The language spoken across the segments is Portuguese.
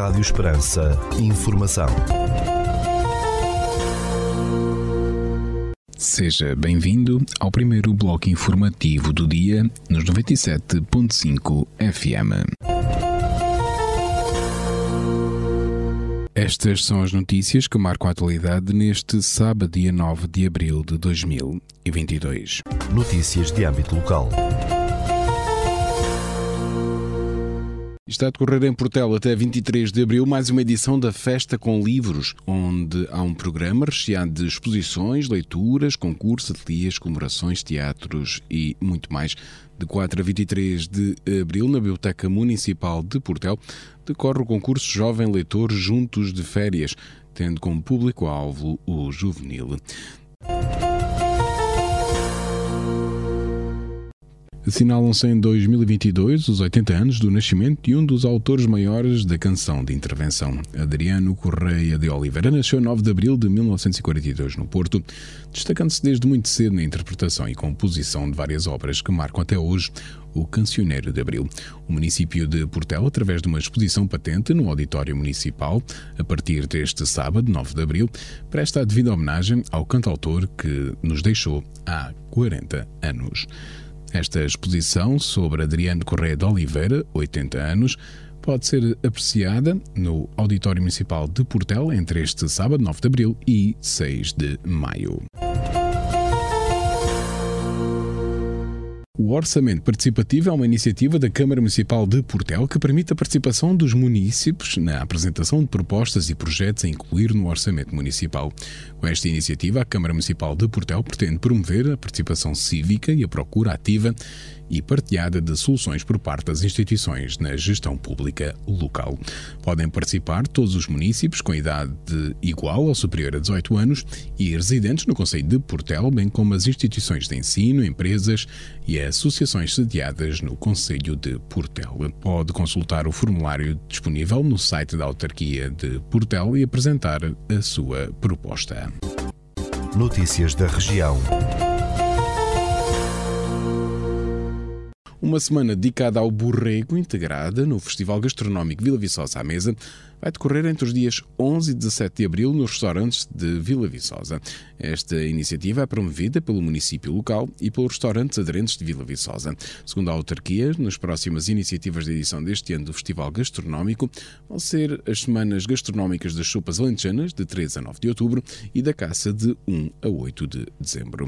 Rádio Esperança. Informação. Seja bem-vindo ao primeiro bloco informativo do dia nos 97.5 FM. Estas são as notícias que marcam a atualidade neste sábado, dia 9 de abril de 2022. Notícias de âmbito local. Está a decorrer em Portela até 23 de abril mais uma edição da Festa com Livros, onde há um programa recheado de exposições, leituras, concursos, ateliês, comemorações, teatros e muito mais. De 4 a 23 de abril, na Biblioteca Municipal de Portel, decorre o concurso Jovem Leitor Juntos de Férias, tendo como público-alvo o juvenil. Assinalam-se em 2022 os 80 anos do nascimento de um dos autores maiores da canção de intervenção. Adriano Correia de Oliveira nasceu 9 de abril de 1942 no Porto, destacando-se desde muito cedo na interpretação e composição de várias obras que marcam até hoje o Cancioneiro de Abril. O município de Portel, através de uma exposição patente no Auditório Municipal, a partir deste sábado, 9 de abril, presta a devida homenagem ao cantautor que nos deixou há 40 anos. Esta exposição sobre Adriano Correia de Oliveira, 80 anos, pode ser apreciada no Auditório Municipal de Portel entre este sábado, 9 de abril, e 6 de maio. O Orçamento Participativo é uma iniciativa da Câmara Municipal de Portel que permite a participação dos munícipes na apresentação de propostas e projetos a incluir no Orçamento Municipal. Com esta iniciativa, a Câmara Municipal de Portel pretende promover a participação cívica e a procura ativa e partilhada de soluções por parte das instituições na gestão pública local. Podem participar todos os municípios com idade igual ou superior a 18 anos e residentes no Conselho de Portel, bem como as instituições de ensino, empresas e associações sediadas no Conselho de Portel. Pode consultar o formulário disponível no site da Autarquia de Portel e apresentar a sua proposta. Notícias da região. Uma semana dedicada ao borrego, integrada no Festival Gastronómico Vila Viçosa à Mesa, vai decorrer entre os dias 11 e 17 de abril nos restaurantes de Vila Viçosa. Esta iniciativa é promovida pelo município local e pelos restaurantes aderentes de Vila Viçosa. Segundo a autarquia, nas próximas iniciativas de edição deste ano do Festival Gastronómico vão ser as semanas gastronómicas das sopas alentejanas, de 3 a 9 de outubro, e da caça, de 1 a 8 de dezembro.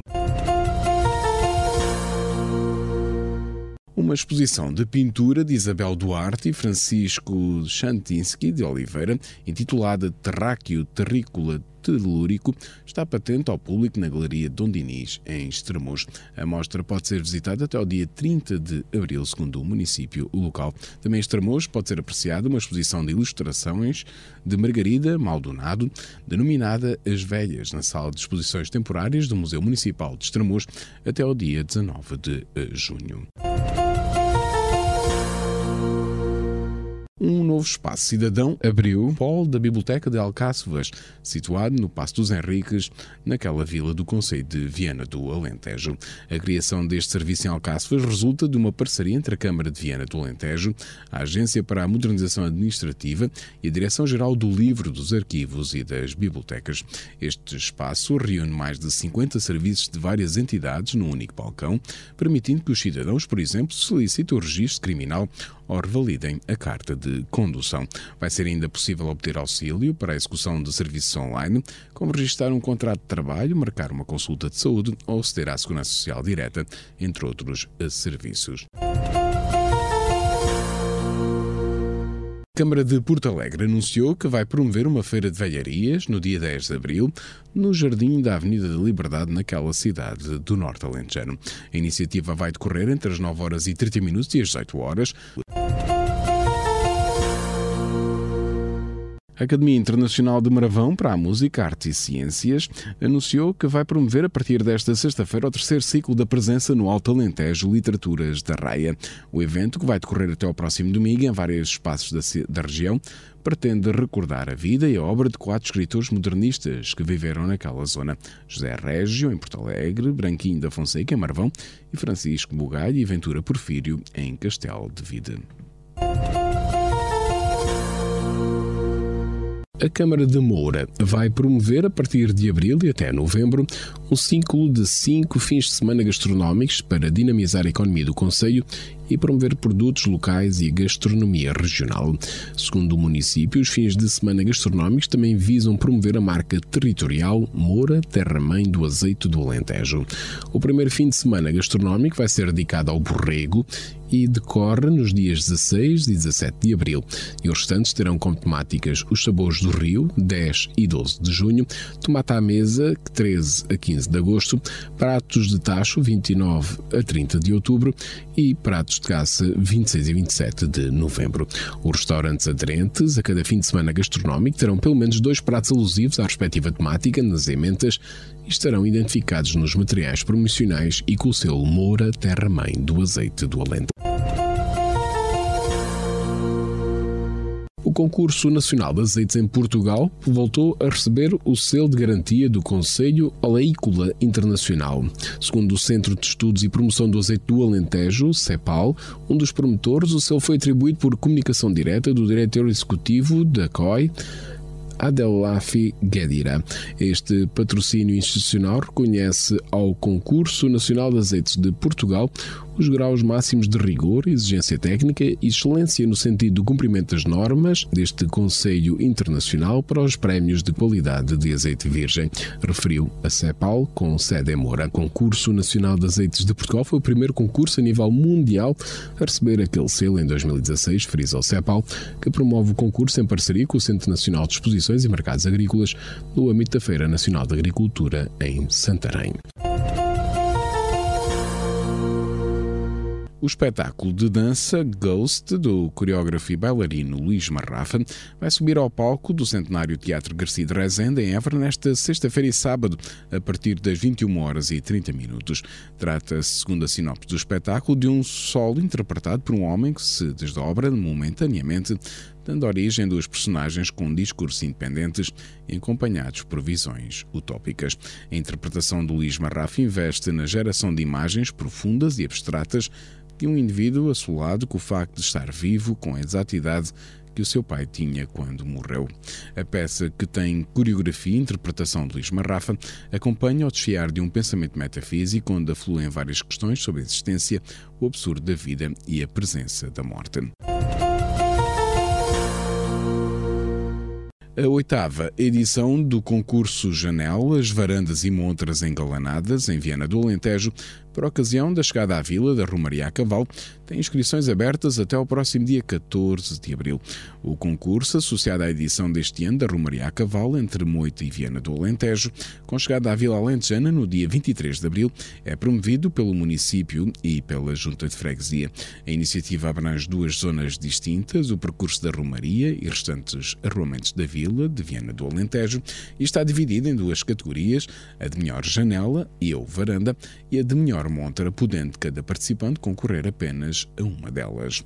Uma exposição de pintura de Isabel Duarte e Francisco Chantinsky de Oliveira, intitulada Terráqueo Terrícola telúrico, está patente ao público na Galeria Dom Dinis, em Estremoz. A mostra pode ser visitada até ao dia 30 de abril, segundo o município local. Também em Estremoz pode ser apreciada uma exposição de ilustrações de Margarida Maldonado, denominada As Velhas, na sala de exposições temporárias do Museu Municipal de Estremoz, até ao dia 19 de junho. Um novo espaço cidadão abriu o polo da Biblioteca de Alcáçovas, situado no Passo dos Henriques, naquela vila do Conselho de Viana do Alentejo. A criação deste serviço em Alcáçovas resulta de uma parceria entre a Câmara de Viana do Alentejo, a Agência para a Modernização Administrativa e a Direção-Geral do Livro, dos Arquivos e das Bibliotecas. Este espaço reúne mais de 50 serviços de várias entidades num único balcão, permitindo que os cidadãos, por exemplo, solicitem o registro criminal ou revalidem a carta de condução. Vai ser ainda possível obter auxílio para a execução de serviços online, como registrar um contrato de trabalho, marcar uma consulta de saúde ou aceder à Segurança Social Direta, entre outros serviços. A Câmara de Porto Alegre anunciou que vai promover uma feira de velharias no dia 10 de abril, no jardim da Avenida da Liberdade, naquela cidade do Norte Alentejano. A iniciativa vai decorrer entre as 9 horas e 30 minutos e as 18 horas. A Academia Internacional de Maravão para a Música, Artes e Ciências anunciou que vai promover a partir desta sexta-feira o terceiro ciclo da presença no Alto Alentejo Literaturas da Raia. O evento, que vai decorrer até ao próximo domingo em vários espaços da, da região, pretende recordar a vida e a obra de quatro escritores modernistas que viveram naquela zona: José Régio, em Porto Alegre, Branquinho da Fonseca, em Marvão, e Francisco Bugalho e Ventura Porfírio, em Castelo de Vida. A Câmara de Moura vai promover, a partir de abril e até novembro, um ciclo de cinco fins de semana gastronómicos para dinamizar a economia do Conselho e promover produtos locais e gastronomia regional. Segundo o município, os fins de semana gastronómicos também visam promover a marca territorial Moura Terra Mãe do Azeite do Alentejo. O primeiro fim de semana gastronómico vai ser dedicado ao borrego e decorre nos dias 16 e 17 de abril. E os restantes terão como temáticas os sabores do Rio, 10 e 12 de junho, tomate à mesa, 13 a 15 de agosto, pratos de tacho, 29 a 30 de outubro e pratos de caça, 26 e 27 de novembro. Os restaurantes aderentes a cada fim de semana gastronómico terão pelo menos dois pratos alusivos à respectiva temática nas ementas e estarão identificados nos materiais promocionais e com o selo Moura Terra Mãe do Azeite do Alente. O Concurso Nacional de Azeites em Portugal voltou a receber o selo de garantia do Conselho Oleícola Internacional. Segundo o Centro de Estudos e Promoção do Azeite do Alentejo, CEPAL, um dos promotores, o selo foi atribuído por comunicação direta do diretor executivo da COI, Adelafi Guedira. Este patrocínio institucional reconhece ao Concurso Nacional de Azeites de Portugal os graus máximos de rigor, exigência técnica e excelência no sentido do cumprimento das normas deste Conselho Internacional para os prémios de qualidade de azeite virgem, referiu a CEPAL com sede em Moura. O Concurso Nacional de Azeites de Portugal foi o primeiro concurso a nível mundial a receber aquele selo em 2016, frisa o CEPAL, que promove o concurso em parceria com o Centro Nacional de Exposições e Mercados Agrícolas no âmbito da Feira Nacional de Agricultura em Santarém. O espetáculo de dança Ghost, do coreógrafo e bailarino Luís Marrafa, vai subir ao palco do Centenário Teatro Garcia de Rezende, em Évora, nesta sexta-feira e sábado, a partir das 21 horas e 30 minutos. Trata-se, segundo a sinopse do espetáculo, de um solo interpretado por um homem que se desdobra momentaneamente dando origem a duas personagens com discursos independentes e acompanhados por visões utópicas. A interpretação de Luís Marrafa investe na geração de imagens profundas e abstratas de um indivíduo assolado com o facto de estar vivo com a exatidade que o seu pai tinha quando morreu. A peça, que tem coreografia e interpretação de Luís Marrafa, acompanha o desfiar de um pensamento metafísico onde afluem várias questões sobre a existência, o absurdo da vida e a presença da morte. A oitava edição do concurso Janelas, Varandas e Montras Engalanadas, em Viana do Alentejo, por ocasião da chegada à vila da Romaria a Cavalo, tem inscrições abertas até ao próximo dia 14 de abril. O concurso, associado à edição deste ano da Romaria a Cavalo, entre Moita e Viana do Alentejo, com chegada à Vila Alentejana no dia 23 de abril, é promovido pelo município e pela Junta de Freguesia. A iniciativa abrange duas zonas distintas, o percurso da Romaria e restantes arruamentos da vila de Viana do Alentejo, e está dividida em duas categorias, a de melhor janela e ou varanda, e a de melhor menor montra, podendo cada participante concorrer apenas a uma delas.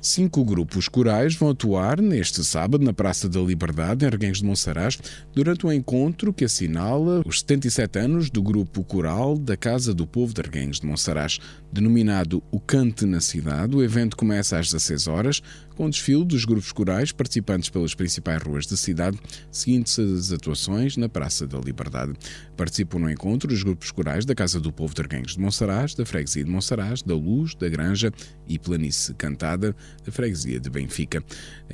Cinco grupos corais vão atuar neste sábado na Praça da Liberdade, em Reguengos de Monsaraz, durante um encontro que assinala os 77 anos do grupo coral da Casa do Povo de Reguengos de Monsaraz. Denominado O Cante na Cidade, o evento começa às 16 horas, com desfile dos grupos corais participantes pelas principais ruas da cidade, seguindo-se as atuações na Praça da Liberdade. Participam no encontro os grupos corais da Casa do Povo de Arguenhos de Monsaraz, da Freguesia de Monsaraz, da Luz, da Granja e Planície Cantada, da Freguesia de Benfica.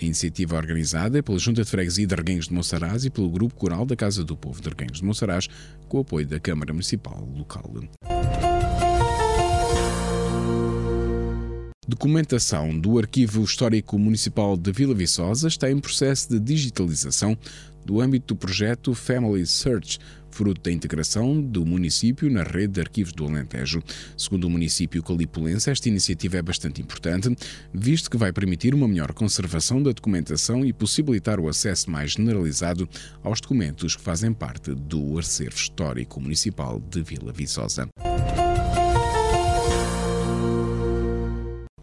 A iniciativa organizada é pela Junta de Freguesia de Arguenhos de Monsaraz e pelo Grupo Coral da Casa do Povo de Arguenhos de Monsaraz, com o apoio da Câmara Municipal local. Documentação do Arquivo Histórico Municipal de Vila Viçosa está em processo de digitalização do âmbito do projeto Family Search, fruto da integração do município na rede de arquivos do Alentejo. Segundo o município calipulense, esta iniciativa é bastante importante, visto que vai permitir uma melhor conservação da documentação e possibilitar o acesso mais generalizado aos documentos que fazem parte do acervo histórico municipal de Vila Viçosa.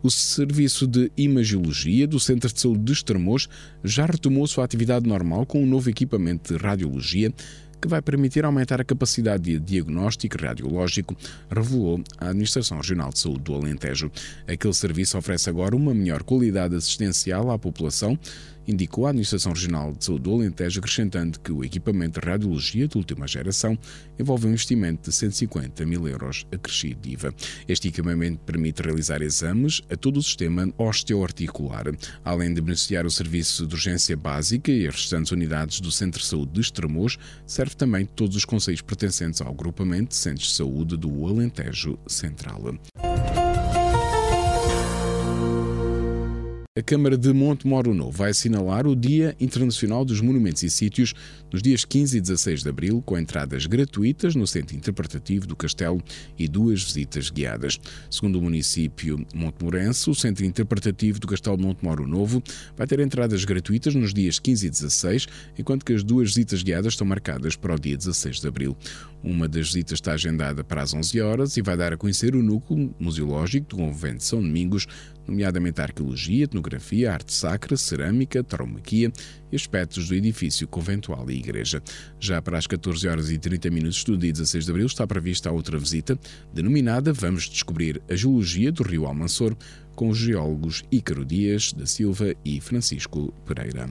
O Serviço de Imagiologia do Centro de Saúde de Estremoz já retomou sua atividade normal com um novo equipamento de radiologia que vai permitir aumentar a capacidade de diagnóstico radiológico, revelou a Administração Regional de Saúde do Alentejo. Aquele serviço oferece agora uma melhor qualidade assistencial à população indicou a Administração Regional de Saúde do Alentejo, acrescentando que o equipamento de radiologia de última geração envolve um investimento de 150 mil euros acrescido de IVA. Este equipamento permite realizar exames a todo o sistema osteoarticular, além de beneficiar o serviço de urgência básica e as restantes unidades do Centro de Saúde de Estremoz, serve também todos os conselhos pertencentes ao agrupamento de centros de saúde do Alentejo Central. A Câmara de Montemoro Novo vai assinalar o Dia Internacional dos Monumentos e Sítios nos dias 15 e 16 de abril, com entradas gratuitas no Centro Interpretativo do Castelo e duas visitas guiadas. Segundo o município montemorense, o Centro Interpretativo do Castelo de Montemoro Novo vai ter entradas gratuitas nos dias 15 e 16, enquanto que as duas visitas guiadas estão marcadas para o dia 16 de abril. Uma das visitas está agendada para as 11 horas e vai dar a conhecer o núcleo museológico do Convento de São Domingos, nomeadamente a arqueologia, etnografia, arte sacra, cerâmica, tauromaquia e aspectos do edifício conventual e igreja. Já para as 14 horas e 30 minutos do dia 16 de abril está prevista outra visita, denominada Vamos Descobrir a Geologia do Rio Almansor, com os geólogos Ícaro Dias da Silva e Francisco Pereira.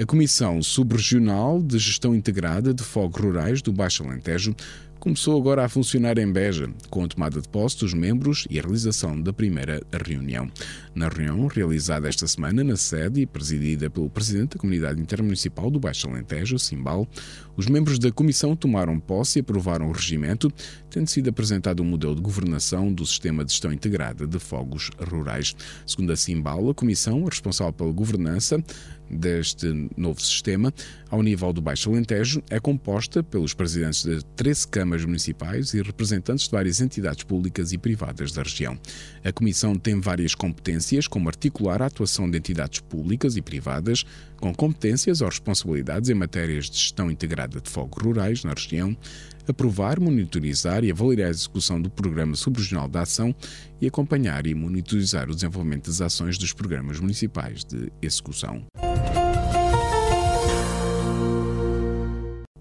A Comissão Subregional de Gestão Integrada de Fogos Rurais do Baixo Alentejo começou agora a funcionar em Beja, com a tomada de posse dos membros e a realização da primeira reunião. Na reunião, realizada esta semana na sede e presidida pelo Presidente da Comunidade Intermunicipal do Baixo Alentejo, Simbal, os membros da Comissão tomaram posse e aprovaram o regimento, tendo sido apresentado um modelo de governação do Sistema de Gestão Integrada de Fogos Rurais. Segundo a Simbal, a Comissão, responsável pela governança, deste novo sistema, ao nível do Baixo Alentejo, é composta pelos presidentes de 13 câmaras municipais e representantes de várias entidades públicas e privadas da região. A Comissão tem várias competências, como articular a atuação de entidades públicas e privadas, com competências ou responsabilidades em matérias de gestão integrada de fogos rurais na região, aprovar, monitorizar e avaliar a execução do Programa Subregional de Ação e acompanhar e monitorizar o desenvolvimento das ações dos programas municipais de execução.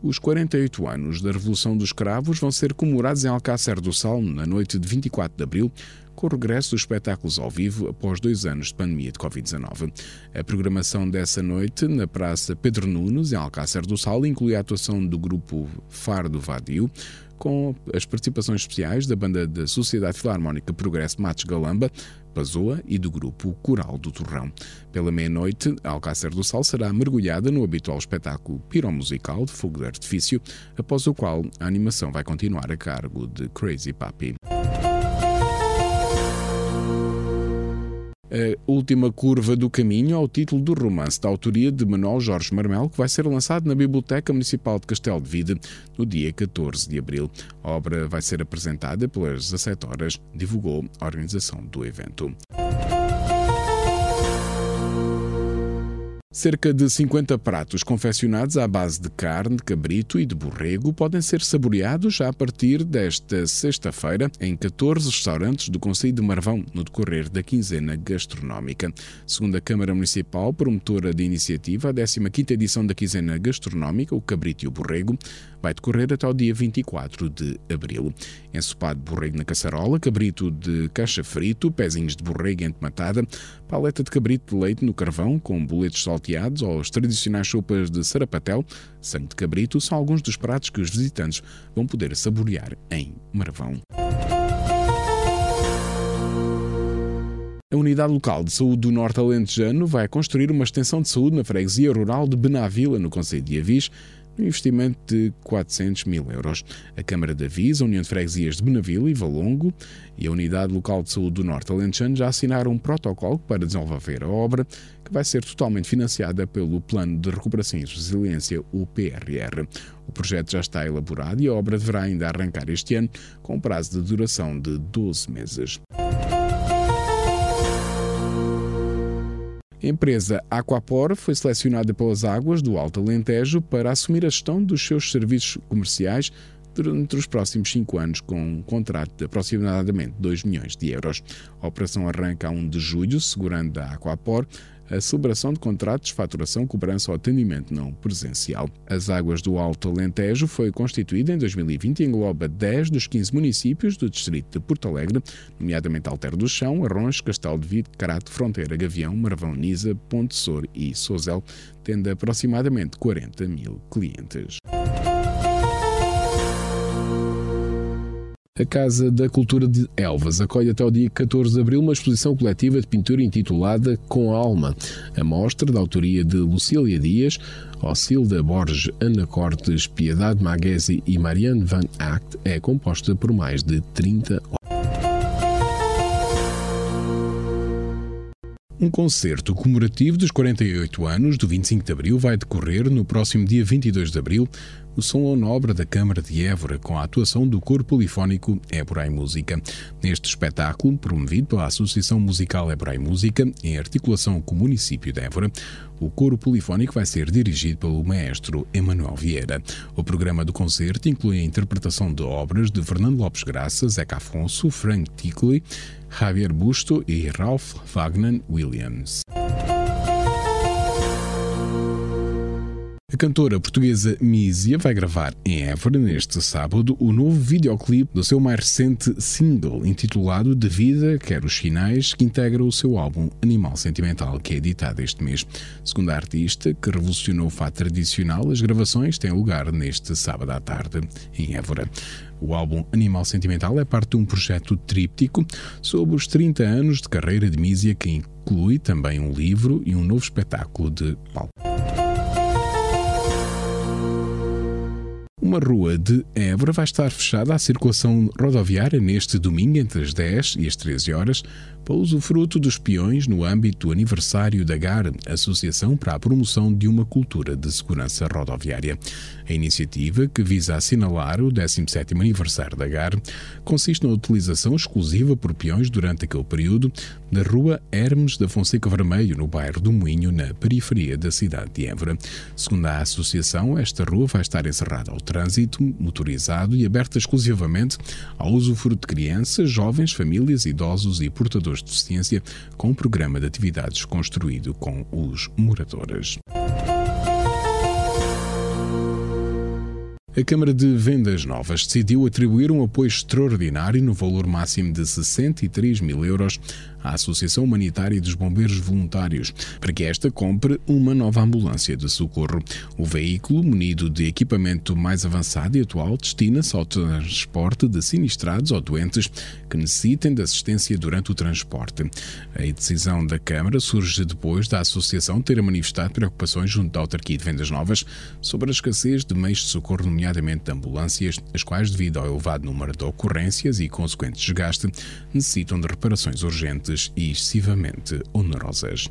Os 48 anos da Revolução dos Cravos vão ser comemorados em Alcácer do Sal na noite de 24 de abril, com o regresso dos espetáculos ao vivo após dois anos de pandemia de Covid-19. A programação dessa noite na Praça Pedro Nunes, em Alcácer do Sal, inclui a atuação do grupo Fardo Vadio, com as participações especiais da banda da Sociedade Filarmónica Progresso Matos Galamba, Pazoa e do grupo Coral do Torrão. Pela meia-noite, Alcácer do Sal será mergulhada no habitual espetáculo piromusical de fogo de artifício, após o qual a animação vai continuar a cargo de Crazy Papi. A Última Curva do Caminho ao título do romance da autoria de Manuel Jorge Marmel, que vai ser lançado na Biblioteca Municipal de Castelo de Vide no dia 14 de abril. A obra vai ser apresentada pelas 17 horas, divulgou a organização do evento. Cerca de 50 pratos confeccionados à base de carne, cabrito e de borrego podem ser saboreados já a partir desta sexta-feira em 14 restaurantes do Conselho de Marvão, no decorrer da quinzena gastronómica. Segundo a Câmara Municipal, promotora de iniciativa, a 15ª edição da quinzena gastronómica, o cabrito e o borrego, vai decorrer até o dia 24 de abril. Ensopado de borrego na caçarola, cabrito de caixa frito, pezinhos de borrego entematada, paleta de cabrito de leite no carvão com boletos salteados ou as tradicionais sopas de sarapatel, sangue de cabrito são alguns dos pratos que os visitantes vão poder saborear em Marvão. A Unidade Local de Saúde do Norte Alentejano vai construir uma extensão de saúde na freguesia rural de Benavila, no Conselho de Avis, um investimento de 400 mil euros. A Câmara de Avis, a União de Freguesias de Benavila e Valongo e a Unidade Local de Saúde do Norte Alentejano já assinaram um protocolo para desenvolver a obra, que vai ser totalmente financiada pelo Plano de Recuperação e Resiliência, o PRR. O projeto já está elaborado e a obra deverá ainda arrancar este ano, com um prazo de duração de 12 meses. Empresa Aquapor foi selecionada pelas águas do Alto Alentejo para assumir a gestão dos seus serviços comerciais durante os próximos cinco anos, com um contrato de aproximadamente 2 milhões de euros. A operação arranca a 1 de julho, segurando a Aquapor a celebração de contratos, faturação, cobrança ou atendimento não presencial. As Águas do Alto Alentejo foi constituída em 2020 e engloba 10 dos 15 municípios do distrito de Porto Alegre, nomeadamente Alter do Chão, Arrões, Castelo de Vide, Carato, Fronteira, Gavião, Marvão, Nisa, Ponte Sor e Sozel, tendo aproximadamente 40 mil clientes. A Casa da Cultura de Elvas acolhe até o dia 14 de abril uma exposição coletiva de pintura intitulada Com a Alma. A mostra, da autoria de Lucília Dias, Ocilda Borges, Ana Cortes, Piedade Maguesi e Marianne Van Act, é composta por mais de 30 Um concerto comemorativo dos 48 anos do 25 de Abril vai decorrer no próximo dia 22 de Abril no Salão Nobre da Câmara de Évora, com a atuação do coro polifónico Évora e Música. Neste espetáculo, promovido pela Associação Musical Évora e Música, em articulação com o município de Évora, o coro polifónico vai ser dirigido pelo maestro Emanuel Vieira. O programa do concerto inclui a interpretação de obras de Fernando Lopes Graça, Zeca Afonso, Frank Tickley, Javier Busto e Ralph Wagner Williams. A cantora portuguesa Mísia vai gravar em Évora neste sábado o novo videoclipe do seu mais recente single, intitulado De Vida Quer os Finais, que integra o seu álbum Animal Sentimental, que é editado este mês. Segundo a artista, que revolucionou o fato tradicional, as gravações têm lugar neste sábado à tarde em Évora. O álbum Animal Sentimental é parte de um projeto tríptico sobre os 30 anos de carreira de Mísia, que inclui também um livro e um novo espetáculo de palco. Uma rua de Évora vai estar fechada à circulação rodoviária neste domingo entre as 10 e as 13 horas para usufruto dos peões no âmbito do aniversário da GAR, Associação para a Promoção de uma Cultura de Segurança Rodoviária. A iniciativa, que visa assinalar o 17º aniversário da GAR, consiste na utilização exclusiva por peões durante aquele período da Rua Hermes da Fonseca Vermelho, no bairro do Moinho, na periferia da cidade de Évora. Segundo a associação, esta rua vai estar encerrada ao trânsito motorizado e aberta exclusivamente ao usufruto de crianças, jovens, famílias, idosos e portadores de deficiência, com um programa de atividades construído com os moradores. A Câmara de Vendas Novas decidiu atribuir um apoio extraordinário no valor máximo de 63 mil euros à Associação Humanitária dos Bombeiros Voluntários para que esta compre uma nova ambulância de socorro. O veículo, munido de equipamento mais avançado e atual, destina-se ao transporte de sinistrados ou doentes que necessitem de assistência durante o transporte. A decisão da Câmara surge depois da Associação ter manifestado preocupações junto da autarquia de Vendas Novas sobre a escassez de meios de socorro, nomeadamente de ambulâncias, as quais, devido ao elevado número de ocorrências e consequente desgaste, necessitam de reparações urgentes e excessivamente onerosas.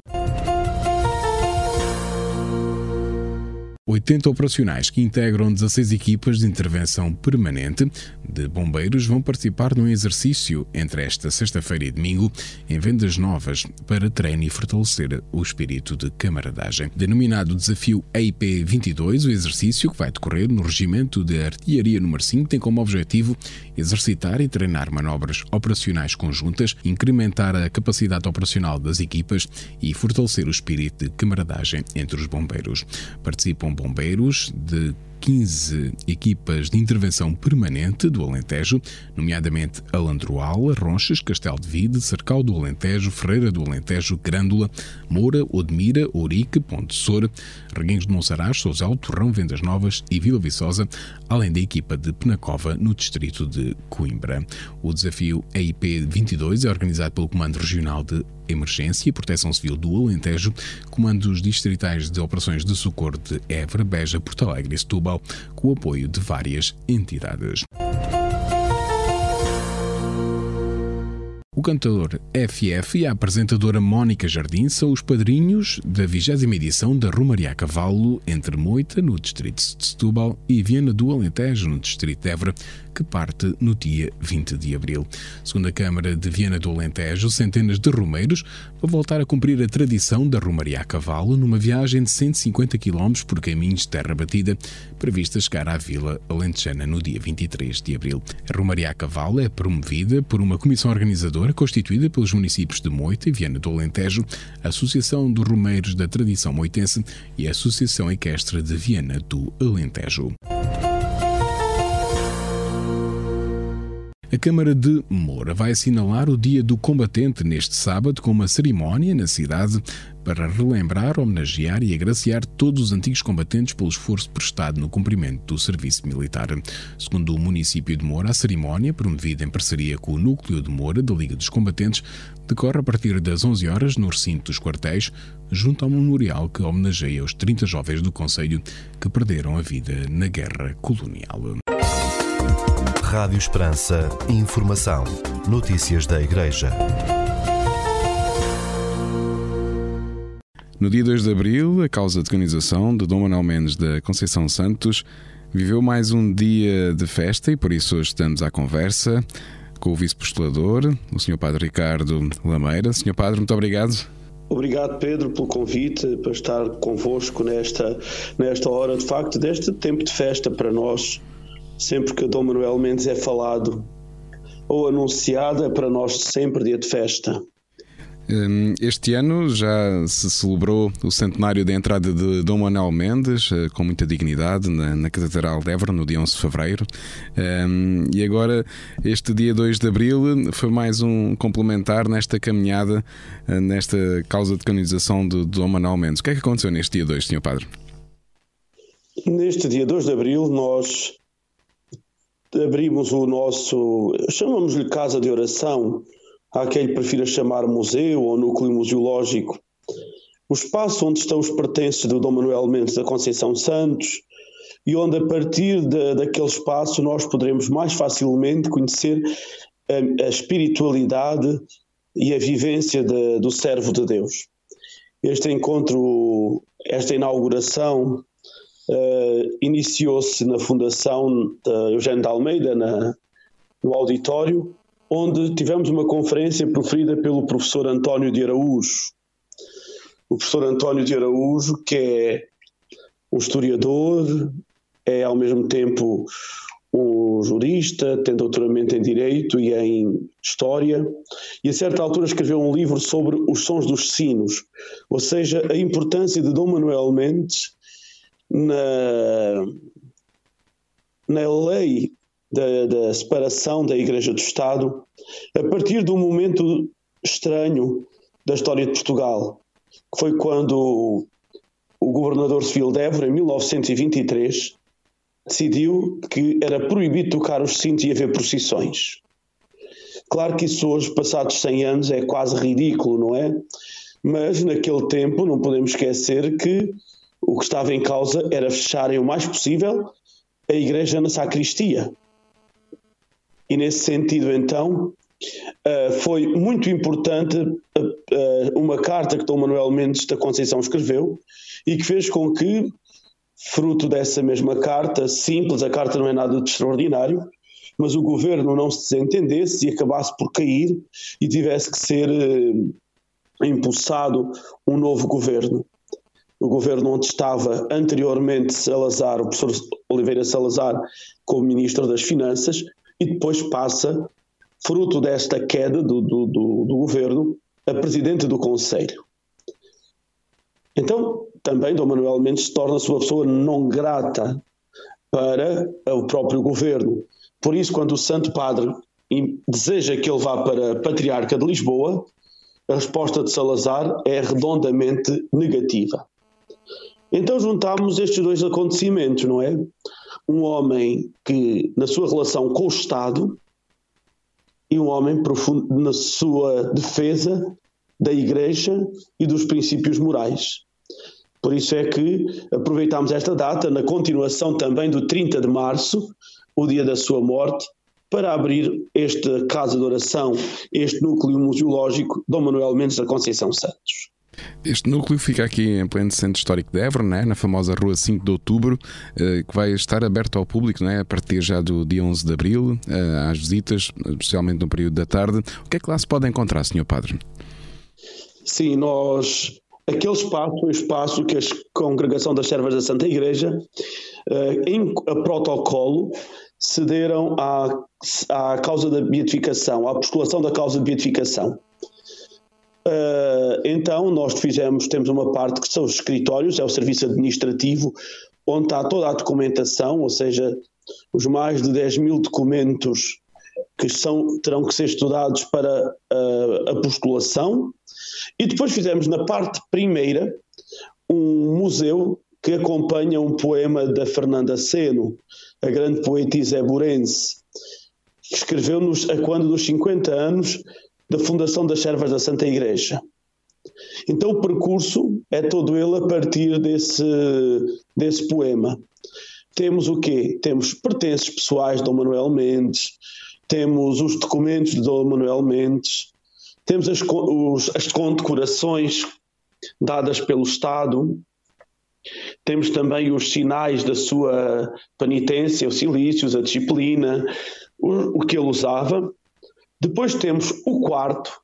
80 operacionais que integram 16 equipas de intervenção permanente de bombeiros vão participar num exercício entre esta sexta-feira e domingo em vendas novas para treino e fortalecer o espírito de camaradagem. Denominado Desafio EIP 22, o exercício que vai decorrer no Regimento de Artilharia número 5 tem como objetivo exercitar e treinar manobras operacionais conjuntas, incrementar a capacidade operacional das equipas e fortalecer o espírito de camaradagem entre os bombeiros. Participam bombeiros de 15 equipas de intervenção permanente do Alentejo, nomeadamente Alandroal, Ronchas, Castelo de Vide, Cercal do Alentejo, Ferreira do Alentejo, Grândola, Moura, Odmira, Ourique, Ponte Soura, Reguengos de Monsaraz, Sousel, Torrão, Vendas Novas e Vila Viçosa, além da equipa de Penacova, no distrito de Coimbra. O desafio EIP 22 é organizado pelo Comando Regional de Emergência e Proteção Civil do Alentejo, comandos distritais de operações de socorro de Évora, Beja, Porto Alegre e Setúbal, com o apoio de várias entidades. O cantador FF e a apresentadora Mónica Jardim são os padrinhos da 20 edição da Romaria a Cavalo entre Moita, no distrito de Setúbal, e Viana do Alentejo, no distrito de Évora, que parte no dia 20 de abril. Segundo a Câmara de Viana do Alentejo, centenas de romeiros vão voltar a cumprir a tradição da Romaria a Cavalo numa viagem de 150 km por caminhos de terra batida, prevista chegar à Vila Alentejana no dia 23 de abril. A Romaria a Cavalo é promovida por uma comissão organizadora constituída pelos municípios de Moita e Viana do Alentejo, a Associação dos Romeiros da Tradição Moitense e a Associação Equestre de Viana do Alentejo. A Câmara de Moura vai assinalar o Dia do Combatente neste sábado com uma cerimónia na cidade para relembrar, homenagear e agraciar todos os antigos combatentes pelo esforço prestado no cumprimento do serviço militar. Segundo o município de Moura, a cerimónia, promovida em parceria com o Núcleo de Moura da Liga dos Combatentes, decorre a partir das 11 horas no recinto dos quartéis, junto ao memorial que homenageia os 30 jovens do Conselho que perderam a vida na Guerra Colonial. Rádio Esperança. Informação. Notícias da Igreja. No dia 2 de abril, a causa de canonização de Dom Manuel Mendes da Conceição Santos viveu mais um dia de festa e por isso hoje estamos à conversa com o vice-postulador, o Sr. Padre Ricardo Lameira. Sr. Padre, muito obrigado. Obrigado, Pedro, pelo convite para estar convosco nesta, nesta hora, de facto, deste tempo de festa para nós sempre que Dom Manuel Mendes é falado ou anunciado, é para nós sempre dia de festa. Hum, este ano já se celebrou o centenário da entrada de Dom Manuel Mendes, eh, com muita dignidade, na, na Catedral de Évora, no dia 11 de fevereiro. Um, e agora, este dia 2 de abril, foi mais um complementar nesta caminhada, eh, nesta causa de canonização de, de Dom Manuel Mendes. O que é que aconteceu neste dia 2, Sr. Padre? Neste dia 2 de abril, nós abrimos o nosso, chamamos-lhe casa de oração, há quem prefira chamar museu ou núcleo museológico, o espaço onde estão os pertences do Dom Manuel Mendes da Conceição Santos e onde a partir de, daquele espaço nós poderemos mais facilmente conhecer a, a espiritualidade e a vivência de, do servo de Deus. Este encontro, esta inauguração uh, iniciou-se na fundação Eugênio de Almeida, na, no auditório, onde tivemos uma conferência proferida pelo professor António de Araújo. O professor António de Araújo, que é um historiador, é ao mesmo tempo um jurista, tem doutoramento em Direito e em História, e a certa altura escreveu um livro sobre os sons dos sinos, ou seja, a importância de Dom Manuel Mendes na, na lei da, da, separação da Igreja do Estado, a partir de um momento estranho da história de Portugal, que foi quando o governador civil de Évora, em 1923, decidiu que era proibido tocar os cintos e haver procissões. Claro que isso hoje, passados 100 anos, é quase ridículo, não é? Mas naquele tempo não podemos esquecer que o que estava em causa era fecharem o mais possível a igreja na sacristia. E nesse sentido, então, eh, foi muito importante eh, eh, uma carta que Dom Manuel Mendes da Conceição escreveu e que fez com que, fruto dessa mesma carta, simples, a carta não é nada de extraordinário, mas o governo não se desentendesse e acabasse por cair e tivesse que ser impulsado um novo governo o governo onde estava anteriormente Salazar, o professor Oliveira Salazar, como Ministro das Finanças, e depois passa, fruto desta queda do, do, do, do governo, a Presidente do Conselho. Então, também Dom Manuel Mendes torna-se uma pessoa não grata para o próprio governo. Por isso, quando o Santo Padre deseja que ele vá para Patriarca de Lisboa, a resposta de Salazar é redondamente negativa. Então juntámos estes dois acontecimentos, não é? Um homem que, na sua relação com o Estado, e um homem profundo na sua defesa da Igreja e dos princípios morais. Por isso é que aproveitamos esta data, na continuação também do 30 de março, o dia da sua morte, para abrir esta casa de oração, este núcleo museológico Dom Manuel Mendes da Conceição Santos. Este núcleo fica aqui em pleno centro histórico de Évora, né? na famosa rua 5 de Outubro, eh, que vai estar aberto ao público né? a partir já do dia 11 de Abril, eh, às visitas, especialmente no período da tarde. O que é que lá se pode encontrar, Sr. Padre? Sim, nós. Aquele espaço é o espaço que a Congregação das Servas da Santa Igreja, eh, em protocolo, cederam à, à causa da beatificação, à postulação da causa de beatificação. Uh, então, nós fizemos, temos uma parte que são os escritórios, é o serviço administrativo, onde está toda a documentação, ou seja, os mais de 10 mil documentos que são, terão que ser estudados para uh, a postulação. E depois fizemos na parte primeira um museu que acompanha um poema da Fernanda Seno, a grande poetisa eburense, que escreveu nos, a quando dos 50 anos da fundação das Servas da Santa Igreja. Então o percurso é todo ele a partir desse, desse poema. Temos o quê? Temos pertences pessoais de Dom Manuel Mendes, temos os documentos de Dom Manuel Mendes, temos as, os, as condecorações dadas pelo Estado, temos também os sinais da sua penitência, os silícios, a disciplina, o, o que ele usava. Depois temos o quarto,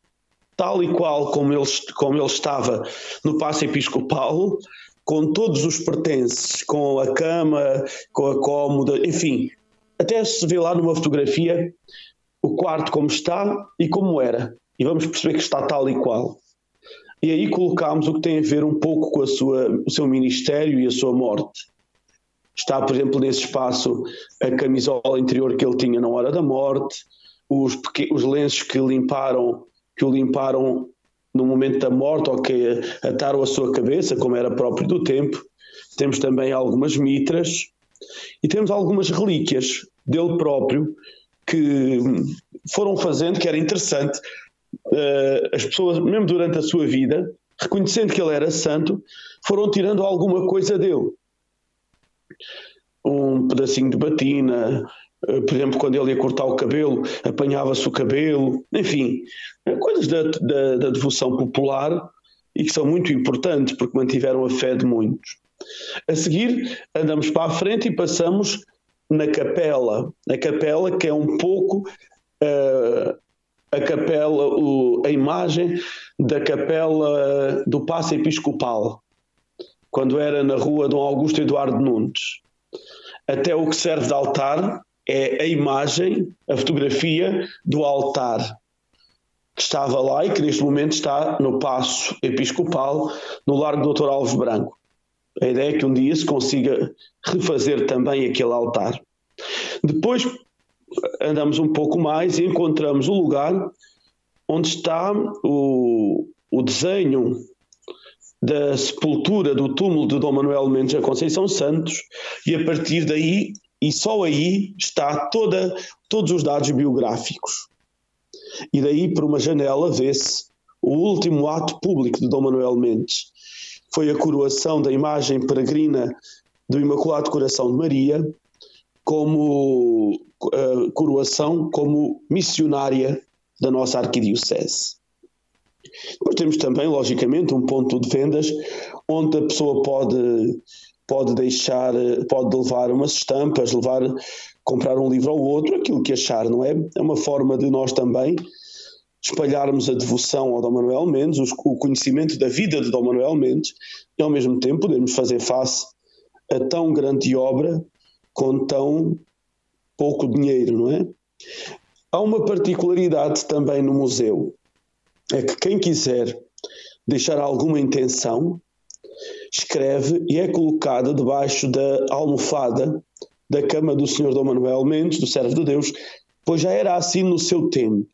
tal e qual como ele, como ele estava no passo episcopal, com todos os pertences, com a cama, com a cómoda, enfim. Até se vê lá numa fotografia o quarto como está e como era. E vamos perceber que está tal e qual. E aí colocámos o que tem a ver um pouco com a sua, o seu ministério e a sua morte. Está, por exemplo, nesse espaço a camisola interior que ele tinha na hora da morte, os, os lenços que limparam, que o limparam no momento da morte ou que ataram a sua cabeça, como era próprio do tempo. Temos também algumas mitras e temos algumas relíquias dele próprio que foram fazendo, que era interessante, uh, as pessoas, mesmo durante a sua vida, reconhecendo que ele era santo, foram tirando alguma coisa dele. Um pedacinho de batina, por exemplo, quando ele ia cortar o cabelo, apanhava-se o cabelo, enfim, uh, coisas da, da, da devoção popular e que são muito importantes porque mantiveram a fé de muitos. A seguir, andamos para a frente e passamos na capela. A capela que é um pouco uh, a capela, o, a imagem da capela do Passo Episcopal, quando era na rua Dom Augusto Eduardo Nunes. Até o que serve de altar é a imagem, a fotografia do altar que estava lá e que neste momento está no Passo Episcopal, no Largo Doutor Alves Branco. A ideia é que um dia se consiga refazer também aquele altar. Depois andamos um pouco mais e encontramos o lugar onde está o, o desenho da sepultura do túmulo de Dom Manuel Mendes da Conceição Santos e a partir daí e só aí está toda, todos os dados biográficos. E daí por uma janela vê-se o último ato público de Dom Manuel Mendes. Foi a coroação da imagem peregrina do Imaculado Coração de Maria como uh, coroação como missionária da nossa arquidiocese. Depois temos também, logicamente, um ponto de vendas onde a pessoa pode, pode deixar, pode levar umas estampas, levar, comprar um livro ou outro, aquilo que achar, não é? É uma forma de nós também espalharmos a devoção ao Dom Manuel Mendes, o conhecimento da vida de Dom Manuel Mendes, e ao mesmo tempo podermos fazer face a tão grande obra com tão pouco dinheiro, não é? Há uma particularidade também no museu, é que quem quiser deixar alguma intenção, escreve e é colocada debaixo da almofada da cama do Senhor Dom Manuel Mendes, do servo de Deus, pois já era assim no seu tempo.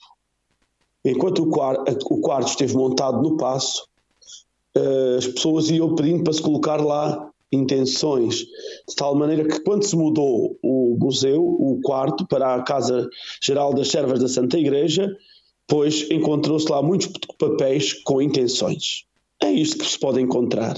Enquanto o quarto, esteve montado no passo, eh, as pessoas iam pedindo para se colocar lá intenções, de tal maneira que quando se mudou o museu, o quarto, para a Casa Geral das Servas da Santa Igreja, pois encontrou-se lá muitos papéis com intenções. É isto que se pode encontrar.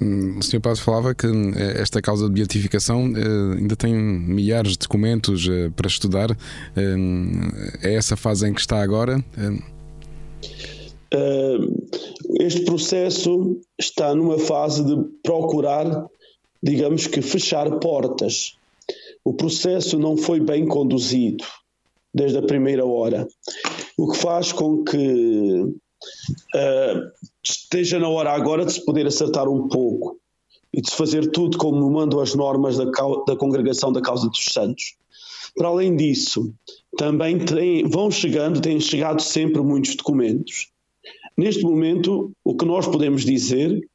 Hum, o Sr. Padre falava que hum, esta causa de beatificação eh, ainda tem milhares de documentos eh, para estudar. Hum, é essa fase em que está agora? este processo está numa fase de procurar, digamos que, fechar portas. O processo não foi bem conduzido desde a primeira hora, o que faz com que uh, esteja na hora agora de se poder acertar um pouco. e de se fazer tudo como mandam as normas da, da Congregação da Causa dos Santos. Para além disso, também vão chegando, têm chegado sempre muitos documentos. Neste momento, o que nós podemos dizer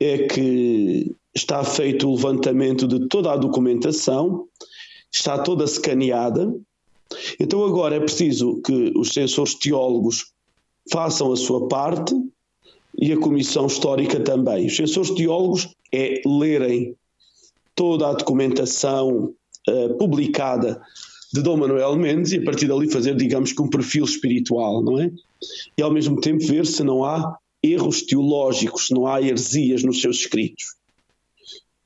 é que está feito o levantamento de toda a documentação, está toda escaneada. Então agora é preciso que os censores teólogos façam a sua parte e a Comissão Histórica também. Os censores teólogos é lerem toda a documentação uh, publicada de Dom Manuel Mendes e a partir dali fazer, digamos que um perfil espiritual, não é? E ao mesmo tempo ver se não há erros teológicos, se não há heresias nos seus escritos.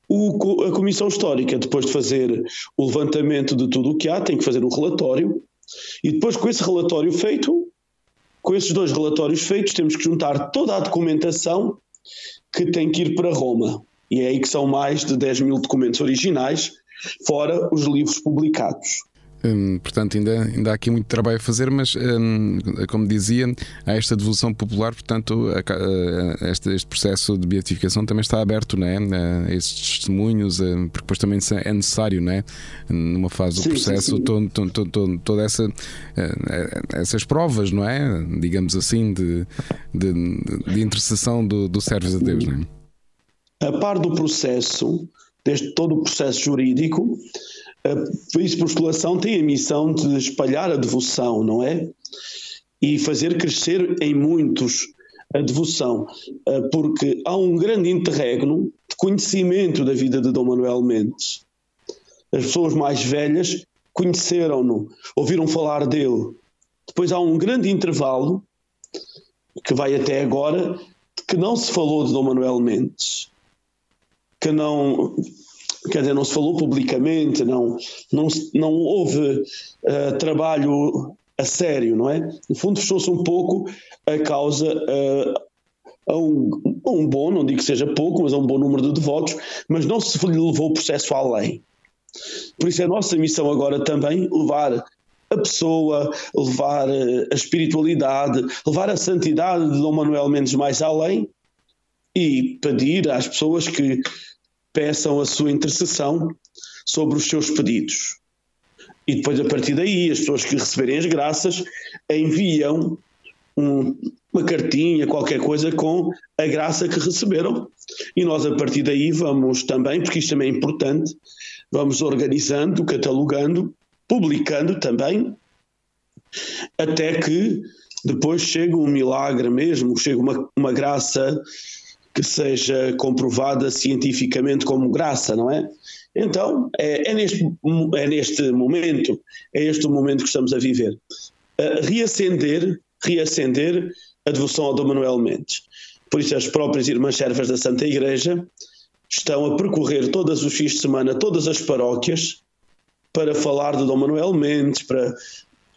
O, a Comissão Histórica, depois de fazer o levantamento de tudo o que há, tem que fazer um relatório e depois com esse relatório feito, com esses dois relatórios feitos, temos que juntar toda a documentação que tem que ir para Roma. E é aí que são mais de 10 mil documentos originais, fora os livros publicados. Hum, portanto, ainda, ainda há aqui muito trabalho a fazer, mas hum, como dizia, há esta devolução popular, portanto, a, a, este, este, processo de beatificação também está aberto né, a estes testemunhos, porque depois também é necessário, né, numa fase do sim, processo, sim, sim. Todo, todo, todo, toda essa eh, essas provas, não é? Digamos assim, de, de, de intercessão do, do servo de Deus, não é? A par do processo, deste todo o processo jurídico, a vice-postulação tem a missão de espalhar a devoção, não é? E fazer crescer em muitos a devoção, eh, porque há um grande interregno de conhecimento da vida de Dom Manuel Mendes. As pessoas mais velhas conheceram-no, ouviram falar dele. Depois há um grande intervalo, que vai até agora, que não se falou de Dom Manuel Mendes, que não quer dizer, não se falou publicamente, não, não, não houve uh, trabalho a sério, não é? No fundo, fechou-se um pouco a causa uh, a, um, a um bom, não digo que seja pouco, mas a um bom número de devotos, mas não se levou o processo além. Por isso é nossa missão agora também levar a pessoa, levar eh, a espiritualidade, levar a santidade de Dom Manuel Mendes mais além e pedir às pessoas que peçam a sua intercessão sobre os seus pedidos. E depois, a partir daí, as pessoas que receberem as graças enviam um, uma cartinha, qualquer coisa com a graça que receberam. E nós, a partir daí, vamos também, porque isto também é importante, vamos organizando, catalogando, publicando também, até que depois chega um milagre mesmo, chega uma, uma graça que seja comprovada cientificamente como graça, não é? Então, é, é, neste, é neste momento, é este o momento que estamos a viver. Uh, reacender, reacender a devoção ao Dom Manuel Mendes. Por isso, as próprias irmãs servas da Santa Igreja estão a percorrer todos os fins de semana, todas as paróquias, para falar de Dom Manuel Mendes, para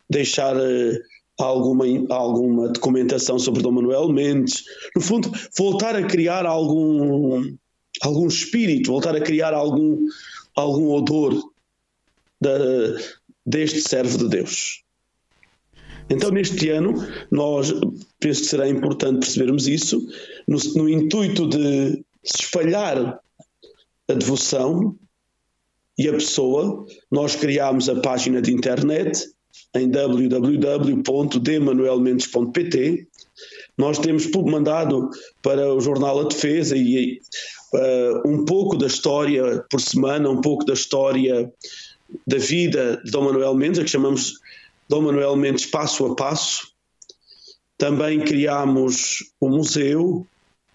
deixar uh, alguma, alguma documentação sobre Dom Manuel Mendes. No fundo, voltar a criar algum, algum espírito, voltar a criar algum, algum odor deste servo de Deus. Então, neste ano, nós penso que será importante percebermos isso, no, no intuito de espalhar a devoção e a pessoa, nós criámos a página de internet em www.demanuelmendes.pt. Nós temos mandado para o jornal A Defesa e uh, um pouco da história por semana, um pouco da história da vida de Dom Manuel Mendes, a que chamamos Dom Manuel Mendes passo a passo. Também criámos o museu,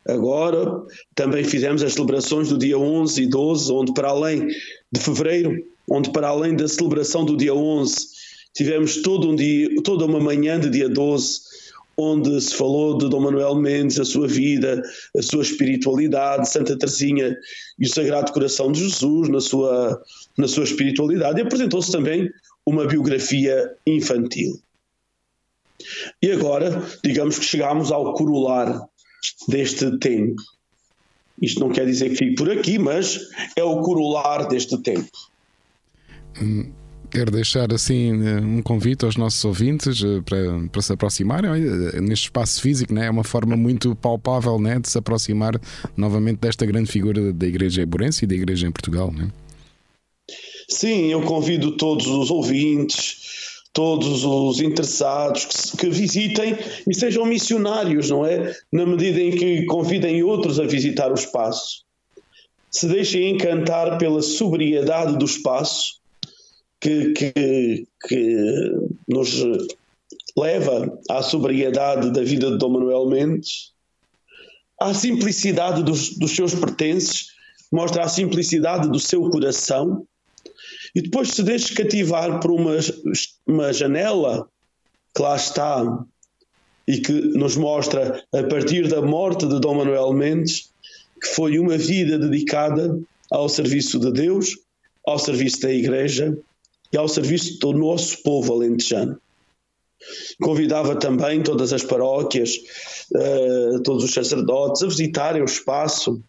agora. Também fizemos as celebrações do dia 11 e 12, onde para além de fevereiro, onde para além da celebração do dia 11 Tivemos todo um dia, toda uma manhã de dia 12, onde se falou de Dom Manuel Mendes, a sua vida, a sua espiritualidade, Santa Teresinha e o Sagrado Coração de Jesus na sua, na sua espiritualidade. E apresentou-se também uma biografia infantil. E agora, digamos que chegamos ao corolar deste tempo. Isto não quer dizer que fique por aqui, mas é o corolar deste tempo. Hum, Quero deixar assim um convite aos nossos ouvintes eh, para, para se aproximarem neste espaço físico, né? é uma forma muito palpável né? de se aproximar novamente desta grande figura da Igreja Eburense e da Igreja em Portugal. Né? Sim, eu convido todos os ouvintes, todos os interessados que, que, visitem e sejam missionários, não é? Na medida em que convidem outros a visitar o espaço. Se deixem encantar pela sobriedade do espaço que, que, que nos leva à sobriedade da vida de Dom Manuel Mendes, à simplicidade dos, dos seus pertences, mostra a simplicidade do seu coração e depois se deixe cativar por uma, uma janela que lá está e que nos mostra, a partir da morte de Dom Manuel Mendes, que foi uma vida dedicada ao serviço de Deus, ao serviço da Igreja e ao serviço do nosso povo alentejano. Convidava também todas as paróquias, uh, todos os sacerdotes a visitarem o espaço,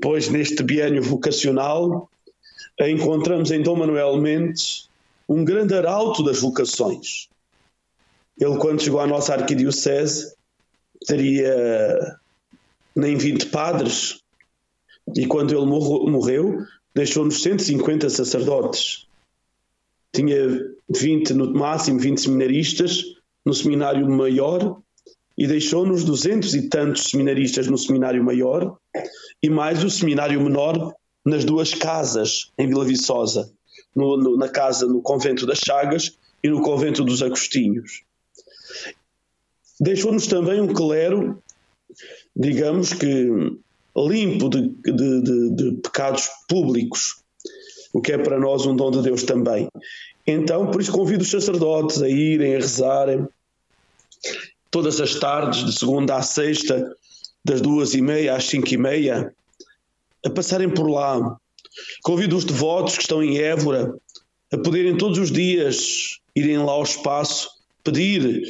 pois neste biênio vocacional encontramos em Dom Manuel Mendes um grande arauto das vocações. Ele, quando chegou à nossa arquidiocese, teria nem 20 padres, e quando ele morreu, deixou-nos 150 sacerdotes. Tinha 20, no máximo, 20 seminaristas no seminário maior e deixou-nos duzentos e tantos seminaristas no seminário maior e mais o seminário menor nas duas casas em Vila Viçosa, no, no, na casa no convento das Chagas e no convento dos Agostinhos. Deixou-nos também um clero, digamos que limpo de, de, de, de pecados públicos, o que é para nós um dom de Deus também. Então, por isso convido os sacerdotes a irem, a rezarem, todas as tardes, de segunda à sexta, das duas e meia às cinco e meia, a passarem por lá. Convido os devotos que estão em Évora a poderem todos os dias irem lá ao espaço, pedir,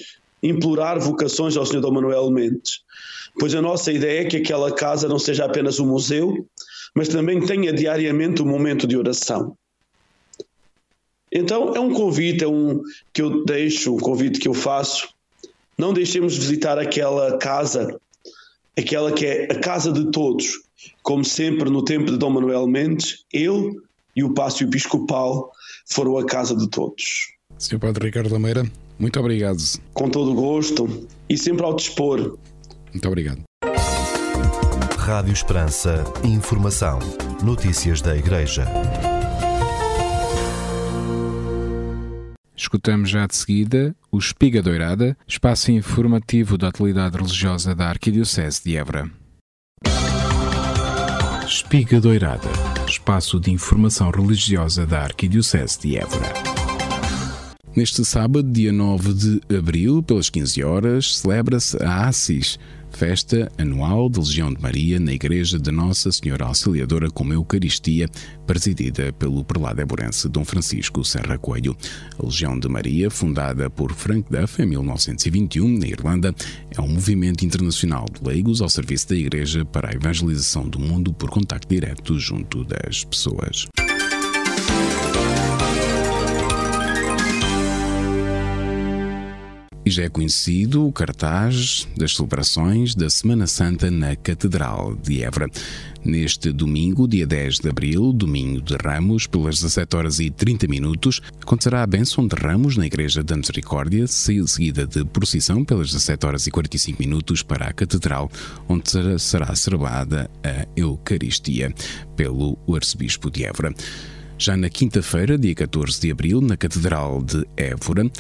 implorar vocações ao Senhor Dom Manuel Mendes. Pois a nossa ideia é que aquela casa não seja apenas um museu, mas também tenha diariamente um momento de oração. Então é um convite, é um que eu deixo, um convite que eu faço. Não deixemos de visitar aquela casa, aquela que é a casa de todos, como sempre, no tempo de Dom Manuel Mendes, ele e o Pácio Episcopal foram a casa de todos. Sr. Padre Ricardo Lameira, muito obrigado. Com todo o gosto e sempre ao dispor. Muito obrigado. Rádio Esperança, informação, notícias da Igreja. Escutamos já de seguida o Espiga Doirada, espaço informativo da atualidade religiosa da Arquidiocese de Évora. Espiga Doirada, espaço de informação religiosa da Arquidiocese de Évora. Neste sábado, dia 9 de abril, pelas 15 horas, celebra-se a Assis, festa anual de Legião de Maria na Igreja de Nossa Senhora Auxiliadora com Eucaristia, presidida pelo prelado eburense Dom Francisco Serra Coelho. A Legião de Maria, fundada por Frank Duff em 1921 na Irlanda, é um movimento internacional de leigos ao serviço da Igreja para a evangelização do mundo por contacto direto junto das pessoas. Já é conhecido o cartaz das celebrações da Semana Santa na Catedral de Évora. Neste domingo, dia 10 de abril, domingo de Ramos, pelas 17 horas e 30 minutos, acontecerá a bênção de Ramos na Igreja da Misericórdia, seguida de procissão pelas 17 horas e 45 minutos para a Catedral, onde será celebrada a Eucaristia pelo Arcebispo de Évora. Já na quinta-feira, dia 14 de abril, na Catedral de Évora,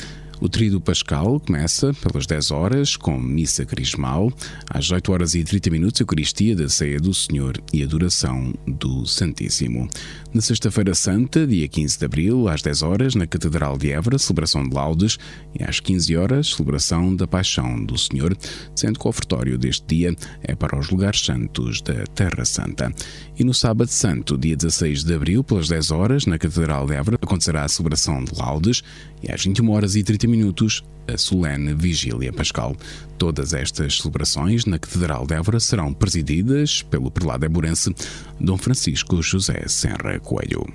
o Tríduo Pascal começa pelas 10 horas com missa crismal, às 8 horas e 30 minutos Eucaristia da Ceia do Senhor e adoração do Santíssimo. Na Sexta-feira Santa, dia 15 de abril, às 10 horas, na Catedral de Évora, celebração de laudes e às 15 horas, celebração da Paixão do Senhor, sendo que o ofertório deste dia é para os lugares santos da Terra Santa. E no Sábado Santo, dia 16 de abril, pelas 10 horas, na Catedral de Évora, acontecerá a celebração de laudes e às 21 horas e 30 minutos, a solene Vigília Pascal. Todas estas celebrações na Catedral de Évora serão presididas pelo prelado eburense Dom Francisco José Serra Coelho.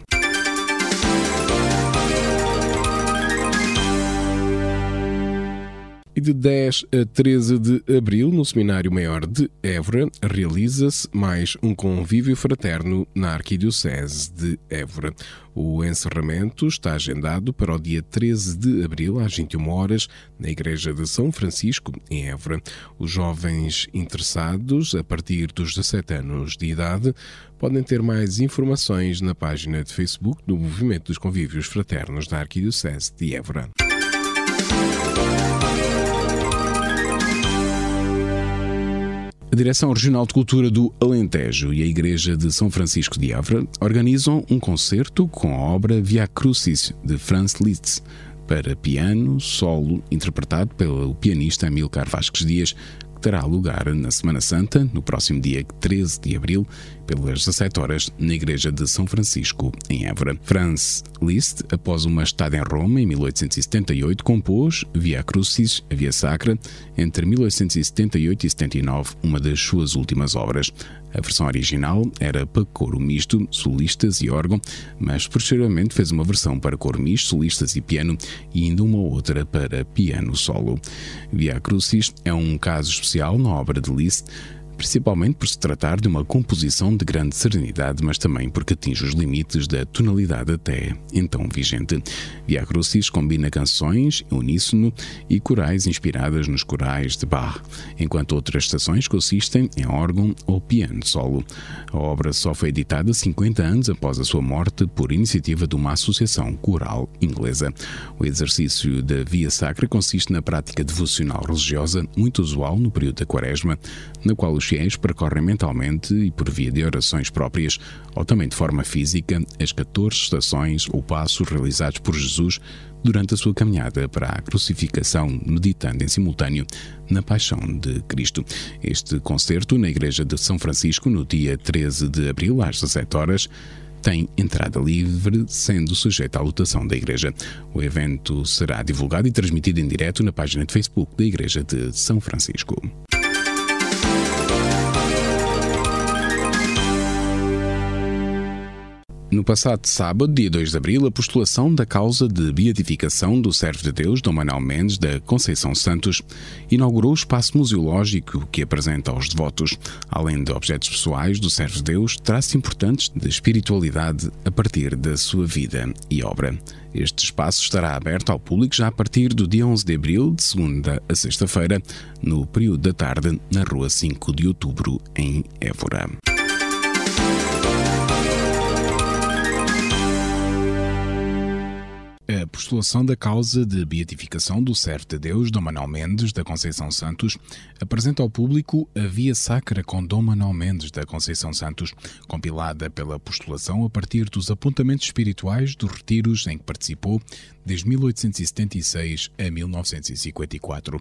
E de 10 a 13 de abril, no Seminário Maior de Évora, realiza-se mais um convívio fraterno na Arquidiocese de Évora. O encerramento está agendado para o dia 13 de abril, às 21 horas, na Igreja de São Francisco, em Évora. Os jovens interessados, a partir dos 17 anos de idade, podem ter mais informações na página de Facebook do Movimento dos Convívios Fraternos da Arquidiocese de Évora. A Direção Regional de Cultura do Alentejo e a Igreja de São Francisco de Évora organizam um concerto com a obra Via Crucis de Franz Liszt para piano solo interpretado pelo pianista Amilcar Vasques Dias, terá lugar na Semana Santa, no próximo dia 13 de abril, pelas 17 horas, na Igreja de São Francisco, em Évora. Franz Liszt, após uma estada em Roma em 1878, compôs Via Crucis, Via Sacra, entre 1878 e 79, uma das suas últimas obras. A versão original era para coro misto, solistas e órgão, mas posteriormente fez uma versão para coro misto, solistas e piano e ainda uma outra para piano solo. Via Crucis é um caso especial na obra de Liszt, principalmente por se tratar de uma composição de grande serenidade, mas também porque atinge os limites da tonalidade até então vigente. Via Crucis combina canções uníssono e corais inspiradas nos corais de Bach, enquanto outras estações consistem em órgão ou piano solo. A obra só foi editada 50 anos após a sua morte por iniciativa de uma associação coral inglesa. O exercício da Via Sacra consiste na prática devocional religiosa muito usual no período da Quaresma, na qual os os fiéis percorrem mentalmente e por via de orações próprias, ou também de forma física, as 14 estações ou passos realizados por Jesus durante a sua caminhada para a crucificação, meditando em simultâneo na paixão de Cristo. Este concerto na Igreja de São Francisco, no dia 13 de abril, às 17 horas, tem entrada livre, sendo sujeito à lotação da Igreja. O evento será divulgado e transmitido em direto na página de Facebook da Igreja de São Francisco. No passado sábado, dia 2 de abril, a postulação da causa de beatificação do servo de Deus, Dom Manuel Mendes, da Conceição Santos, inaugurou o espaço museológico que apresenta aos devotos, além de objetos pessoais do servo de Deus, traços importantes de espiritualidade a partir da sua vida e obra. Este espaço estará aberto ao público já a partir do dia 11 de abril, de segunda a sexta-feira, no período da tarde, na rua 5 de outubro, em Évora. A postulação da causa de beatificação do servo de Deus, Dom Manuel Mendes, da Conceição Santos, apresenta ao público a Via Sacra com Dom Manuel Mendes, da Conceição Santos, compilada pela postulação a partir dos apontamentos espirituais dos retiros em que participou desde 1876 a 1954.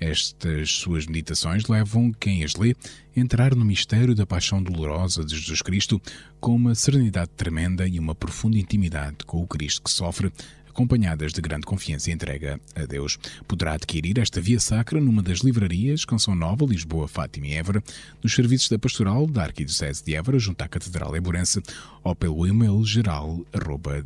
Estas suas meditações levam quem as lê a entrar no mistério da paixão dolorosa de Jesus Cristo com uma serenidade tremenda e uma profunda intimidade com o Cristo que sofre, acompanhadas de grande confiança e entrega a Deus. Poderá adquirir esta via sacra numa das livrarias Canção Nova, Lisboa, Fátima e Évora, nos serviços da Pastoral da Arquidiocese de Évora, junto à Catedral Eburense, ou pelo e-mail geral arroba.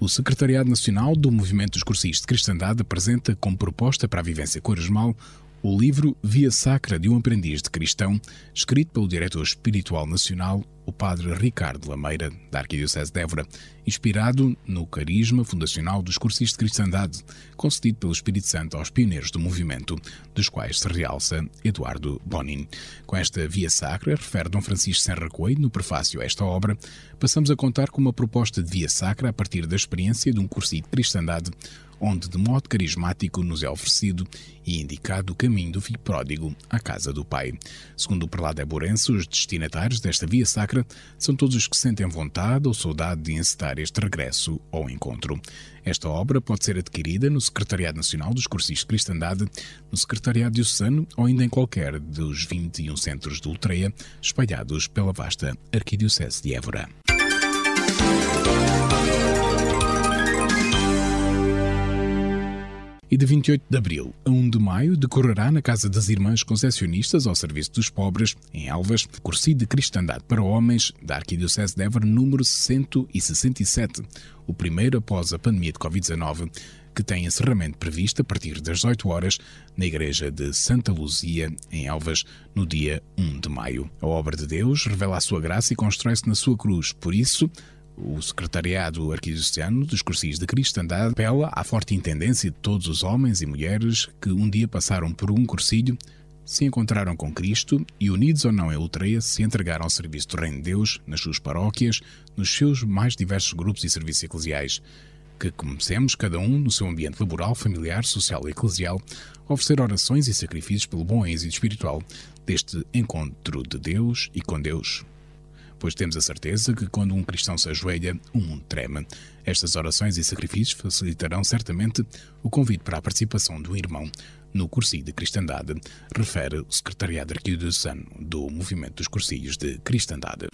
O Secretariado Nacional do Movimento dos de Cristandade apresenta como proposta para a vivência quaresmal o livro Via Sacra de um Aprendiz de Cristão, escrito pelo diretor espiritual nacional, o padre Ricardo Lameira, da Arquidiocese de Évora, inspirado no carisma fundacional dos cursis de cristandade, concedido pelo Espírito Santo aos pioneiros do movimento, dos quais se realça Eduardo Bonin. Com esta Via Sacra, refere Dom Francisco Serra Coelho no prefácio a esta obra, passamos a contar com uma proposta de Via Sacra a partir da experiência de um cursi de cristandade onde de modo carismático nos é oferecido e indicado o caminho do filho pródigo à casa do pai. Segundo o prelado Eburense, os destinatários desta via sacra são todos os que sentem vontade ou saudade de encetar este regresso ou encontro. Esta obra pode ser adquirida no Secretariado Nacional dos Cursis de Cristandade, no Secretariado Diocesano ou ainda em qualquer dos 21 centros de Ultreia espalhados pela vasta Arquidiocese de Évora. E de 28 de abril a 1 de maio decorrerá na Casa das Irmãs Concessionistas ao Serviço dos Pobres, em Elvas, curso de Cristandade para Homens da Arquidiocese de Évora número 167, o primeiro após a pandemia de Covid-19, que tem encerramento previsto a partir das 18 horas na Igreja de Santa Luzia, em Elvas, no dia 1 de maio. A obra de Deus revela a sua graça e constrói-se na sua cruz. Por isso, o Secretariado Arquidiocesano dos Cursis de Cristandade apela à forte intendência de todos os homens e mulheres que um dia passaram por um cursilho, se encontraram com Cristo e, unidos ou não em Ultreia, se entregaram ao serviço do Reino de Deus nas suas paróquias, nos seus mais diversos grupos e serviços eclesiais. Que comecemos, cada um no seu ambiente laboral, familiar, social e eclesial, a oferecer orações e sacrifícios pelo bom êxito espiritual deste encontro de Deus e com Deus pois temos a certeza que quando um cristão se ajoelha, o mundo treme. Estas orações e sacrifícios facilitarão certamente o convite para a participação do irmão no cursilho de cristandade, refere o Secretariado Arquidiocesano do Movimento dos Cursilhos de Cristandade.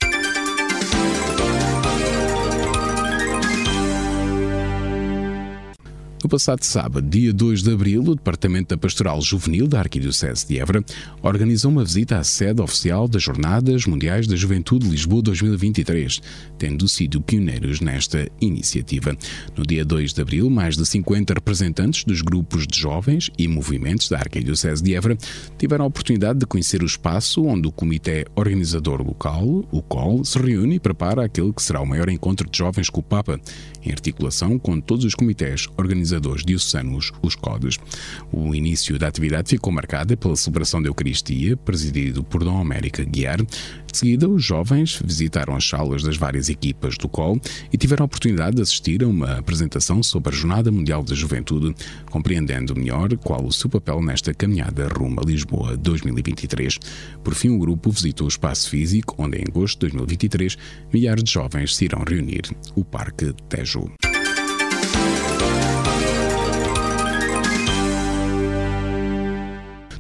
No passado sábado, dia 2 de abril, o Departamento da Pastoral Juvenil da Arquidiocese de Évora organizou uma visita à sede oficial das Jornadas Mundiais da Juventude Lisboa 2023, tendo sido pioneiros nesta iniciativa. No dia 2 de abril, mais de 50 representantes dos grupos de jovens e movimentos da Arquidiocese de Évora tiveram a oportunidade de conhecer o espaço onde o Comitê Organizador Local, o COL, se reúne e prepara aquele que será o maior encontro de jovens com o Papa, em articulação com todos os comitês organizadores organizadores diocesanos, os CODES. O início da atividade ficou marcada pela celebração da Eucaristia, presidido por Dom América Guiar. De seguida, os jovens visitaram as salas das várias equipas do COL e tiveram a oportunidade de assistir a uma apresentação sobre a Jornada Mundial da Juventude, compreendendo melhor qual o seu papel nesta caminhada rumo a Lisboa 2023. Por fim, o grupo visitou o espaço físico, onde em agosto de 2023 milhares de jovens se irão reunir, o Parque Tejo.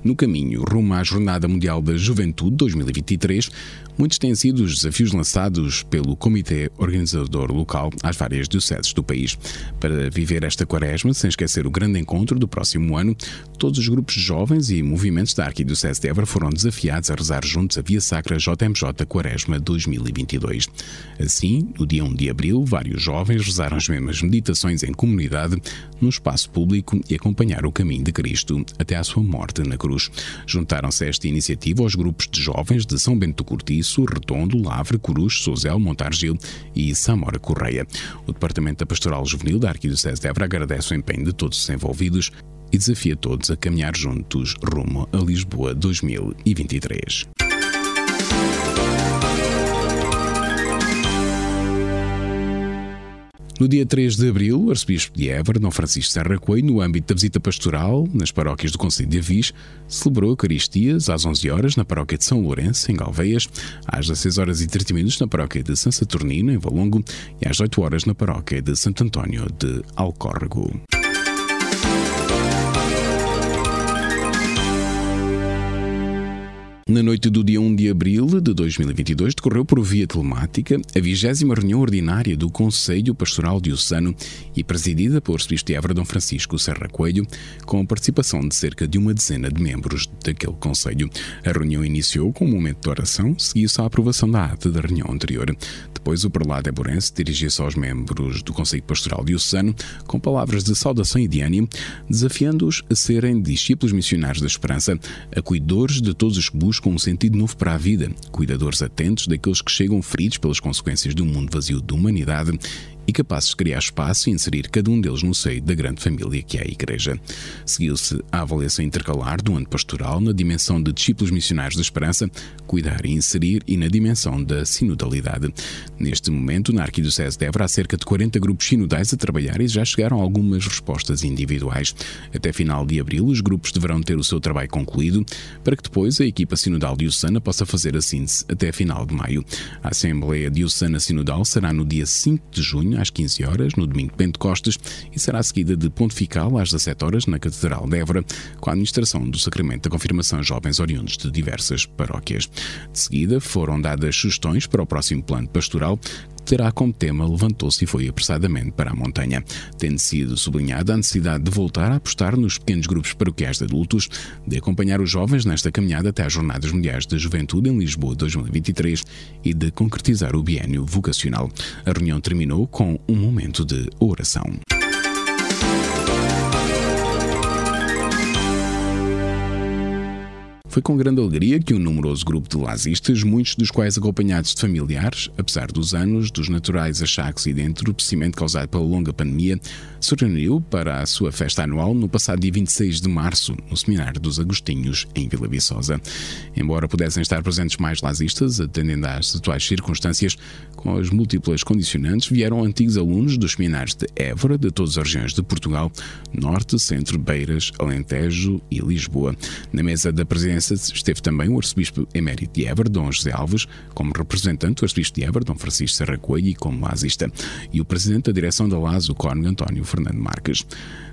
No caminho rumo à Jornada Mundial da Juventude 2023, muitos têm sido os desafios lançados pelo Comitê Organizador Local às várias dioceses do país. Para viver esta quaresma, sem esquecer o grande encontro do próximo ano, todos os grupos jovens e movimentos da Arquidiocese de Évora foram desafiados a rezar juntos a Via Sacra JMJ Quaresma 2022. Assim, no dia 1 de abril, vários jovens rezaram as mesmas meditações em comunidade, no espaço público e acompanharam o caminho de Cristo até à sua morte na cruz. Juntaram-se a esta iniciativa os grupos de jovens de São Bento do Cortiço, Redondo, Lavre, Corujo, Souzel, Montargil e Samora Correia. O Departamento da Pastoral Juvenil da Arquidiocese de Évora agradece o empenho de todos os envolvidos e desafia todos a caminhar juntos rumo a Lisboa 2023. No dia 3 de abril, o arcebispo de Évora, Dom Francisco Serra Coelho, no âmbito da visita pastoral nas paróquias do Conselho de Avis, celebrou Eucaristias às 11 horas na paróquia de São Lourenço, em Galveias, às 16 horas e 30 minutos na paróquia de São Saturnino, em Valongo, e às 8 horas na paróquia de Santo António de Alcórrego. Na noite do dia 1 de abril de 2022, decorreu por via telemática a vigésima reunião ordinária do Conselho Pastoral Diocesano e presidida por de Évora Francisco Serra Coelho, com a participação de cerca de uma dezena de membros daquele Conselho. A reunião iniciou com um momento de oração, seguiu-se à aprovação da ata da reunião anterior. Depois, o prelado Eburense dirigiu-se aos membros do Conselho Pastoral Diocesano com palavras de saudação e de ânimo, desafiando-os a serem discípulos missionários da esperança, acuidores de todos os que buscam um sentido novo para a vida, cuidadores atentos daqueles que chegam feridos pelas consequências de um mundo vazio de humanidade e capazes de criar espaço e inserir cada um deles no seio da grande família que é a Igreja. Seguiu-se a avaliação intercalar do ano pastoral na dimensão de discípulos missionários da esperança, cuidar e inserir, e na dimensão da sinodalidade. Neste momento, na Arquidiocese de Évora, há cerca de 40 grupos sinodais a trabalhar e já chegaram algumas respostas individuais. Até final de abril, os grupos deverão ter o seu trabalho concluído, para que depois a equipa sinodal diocesana possa fazer a síntese até final de maio. A Assembleia Diocesana Sinodal será no dia 5 de junho às 15 horas, no domingo de Pentecostes, e será seguida de Pontifical às 17 horas na Catedral de Évora, com a administração do Sacramento da Confirmação Jovens Oriundos de diversas paróquias. De seguida, foram dadas sugestões para o próximo plano pastoral, terá como tema Levantou-se e foi apressadamente para a montanha, tendo sido sublinhada a necessidade de voltar a apostar nos pequenos grupos paroquiais de adultos, de acompanhar os jovens nesta caminhada até às Jornadas Mundiais da Juventude em Lisboa 2023 e de concretizar o biênio vocacional. A reunião terminou com um momento de oração. Foi com grande alegria que um numeroso grupo de lazistas, muitos dos quais acompanhados de familiares, apesar dos anos, dos naturais achaques e de entorpecimento causado pela longa pandemia, se reuniu para a sua festa anual no passado dia 26 de março, no Seminário dos Agostinhos, em Vila Viçosa. Embora pudessem estar presentes mais lazistas, atendendo às atuais circunstâncias, com as múltiplas condicionantes, vieram antigos alunos dos seminários de Évora, de todas as regiões de Portugal, Norte, Centro, Beiras, Alentejo e Lisboa. Na mesa da presidência esteve também o arcebispo emérito de Évora, Dom José Alves, como representante do arcebispo de Évora, Dom Francisco Serra Coelho, e como lazista, e o presidente da direção da LAS, o Cónigo António Fernando Marques.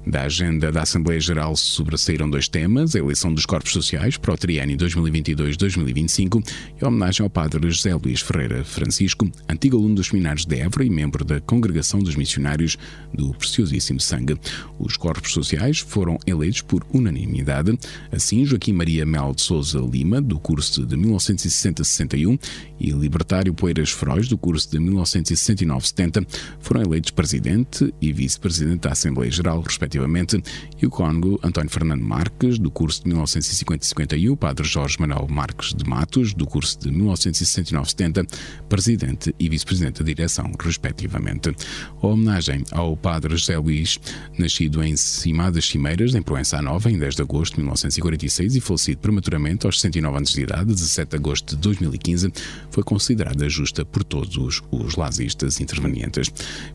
Da agenda da Assembleia Geral sobressaíram dois temas: a eleição dos corpos sociais para o triênio 2022-2025 e a homenagem ao padre José Luís Ferreira Francisco, antigo aluno dos seminários de Évora e membro da Congregação dos Missionários do Preciosíssimo Sangue. Os corpos sociais foram eleitos por unanimidade. Assim, Joaquim Maria Mel de Souza Lima, do curso de 1960-61, e Libertário Poeiras Frois, do curso de 1969-70, foram eleitos presidente e vice-presidente da Assembleia Geral, respectivamente respectivamente, e o Congo António Fernando Marques, do curso de 1950-51, Padre Jorge Manuel Marques de Matos, do curso de 1969-70, presidente e vice-presidente da direção, respectivamente. A homenagem ao Padre José Luís, nascido em Cima das Cimeiras, em Proença Nova, em 10 de agosto de 1946 e falecido prematuramente aos 69 anos de idade, 17 de agosto de 2015, foi considerada justa por todos os lazistas intervenientes.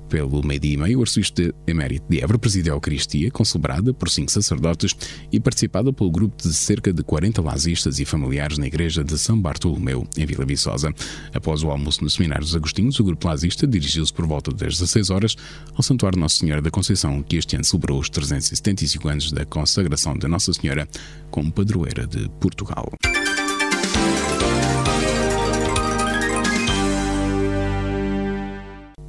Pelo meio-dia e meio, o arcebispo de emérito de Évora presidiu a Cristo Eucaristia, concelebrada por cinco sacerdotes e participada pelo grupo de cerca de 40 lazistas e familiares na igreja de São Bartolomeu, em Vila Viçosa. Após o almoço no Seminário dos Agostinhos, o grupo lazista dirigiu-se por volta das 16 horas ao Santuário Nossa Senhora da Conceição, que este ano celebrou os 375 anos da consagração de Nossa Senhora como padroeira de Portugal.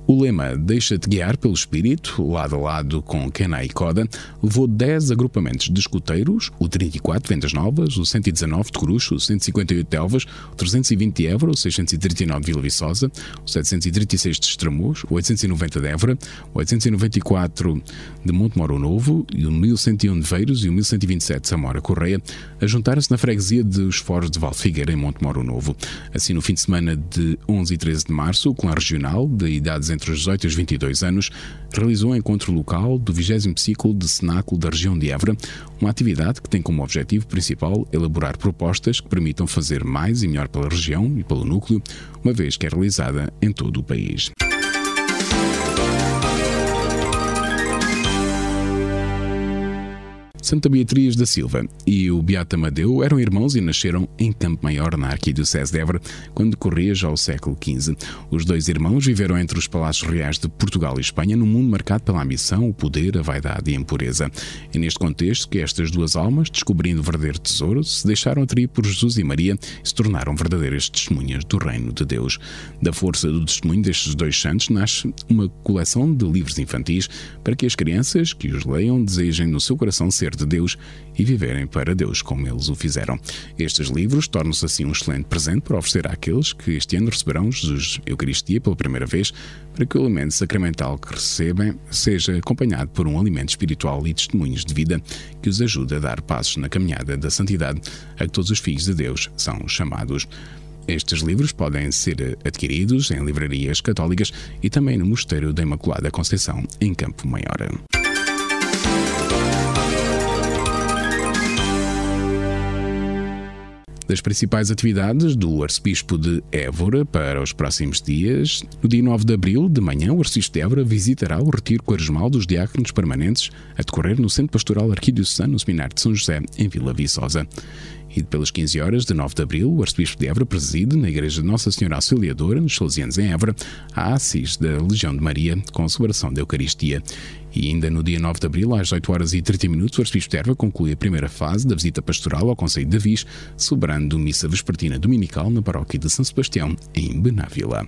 O lema Deixa-te guiar pelo espírito, lado a lado com Kena e Coda, levou 10 agrupamentos de escuteiros, o 34 Vendas Novas, o 119 de Corucho, o 158 de Elvas, o 320 de Évora, o 639 de Vila Viçosa, o 736 de Estremoz, o 890 de Évora, o 894 de Montemoro Novo, e o 1101 de Veiros e o 1127 de Samora Correia, a juntar-se na freguesia dos Foros de Valfigueira, em Montemoro Novo. Assim, no fim de semana de 11 e 13 de março, o clã regional de idades entre os 18 e os 22 anos, realizou um encontro local do 20 ciclo de Cenáculo da região de Évora, uma atividade que tem como objetivo principal elaborar propostas que permitam fazer mais e melhor pela região e pelo núcleo, uma vez que é realizada em todo o país. Santa Beatriz da Silva e o Beata Amadeu eram irmãos e nasceram em Campo Maior, na Arquidiocese de Évora, quando corria já o século XV. Os dois irmãos viveram entre os palácios reais de Portugal e Espanha num mundo marcado pela ambição, o poder, a vaidade e a impureza. É neste contexto que estas duas almas, descobrindo o verdadeiro tesouro, se deixaram atrair por Jesus e Maria e se tornaram verdadeiras testemunhas do reino de Deus. Da força do testemunho destes dois santos nasce uma coleção de livros infantis para que as crianças que os leiam desejem no seu coração ser de Deus e viverem para Deus como eles o fizeram. Estes livros tornam-se assim um excelente presente para oferecer àqueles que este ano receberão Jesus Eucaristia pela primeira vez, para que o alimento sacramental que recebem seja acompanhado por um alimento espiritual e testemunhos de vida que os ajude a dar passos na caminhada da santidade a que todos os filhos de Deus são chamados. Estes livros podem ser adquiridos em livrarias católicas e também no Mosteiro da Imaculada Conceição, em Campo Maior. Das principais atividades do Arcebispo de Évora para os próximos dias. No dia 9 de abril, de manhã, o Arcebispo de Évora visitará o retiro quaresmal dos diáconos permanentes a decorrer no Centro Pastoral Arquidiocesano no Seminário de São José, em Vila Viçosa. E pelas 15 horas de 9 de abril, o Arcebispo de Évora preside na Igreja de Nossa Senhora Auxiliadora, nos Salesianos em Évora, a Assis da Legião de Maria, com a celebração da Eucaristia. E ainda no dia 9 de abril, às 8 horas e 30 minutos, o Arcebispo de Erva conclui a primeira fase da visita pastoral ao Conselho de Avis, celebrando missa vespertina dominical na paróquia de São Sebastião, em Benávila.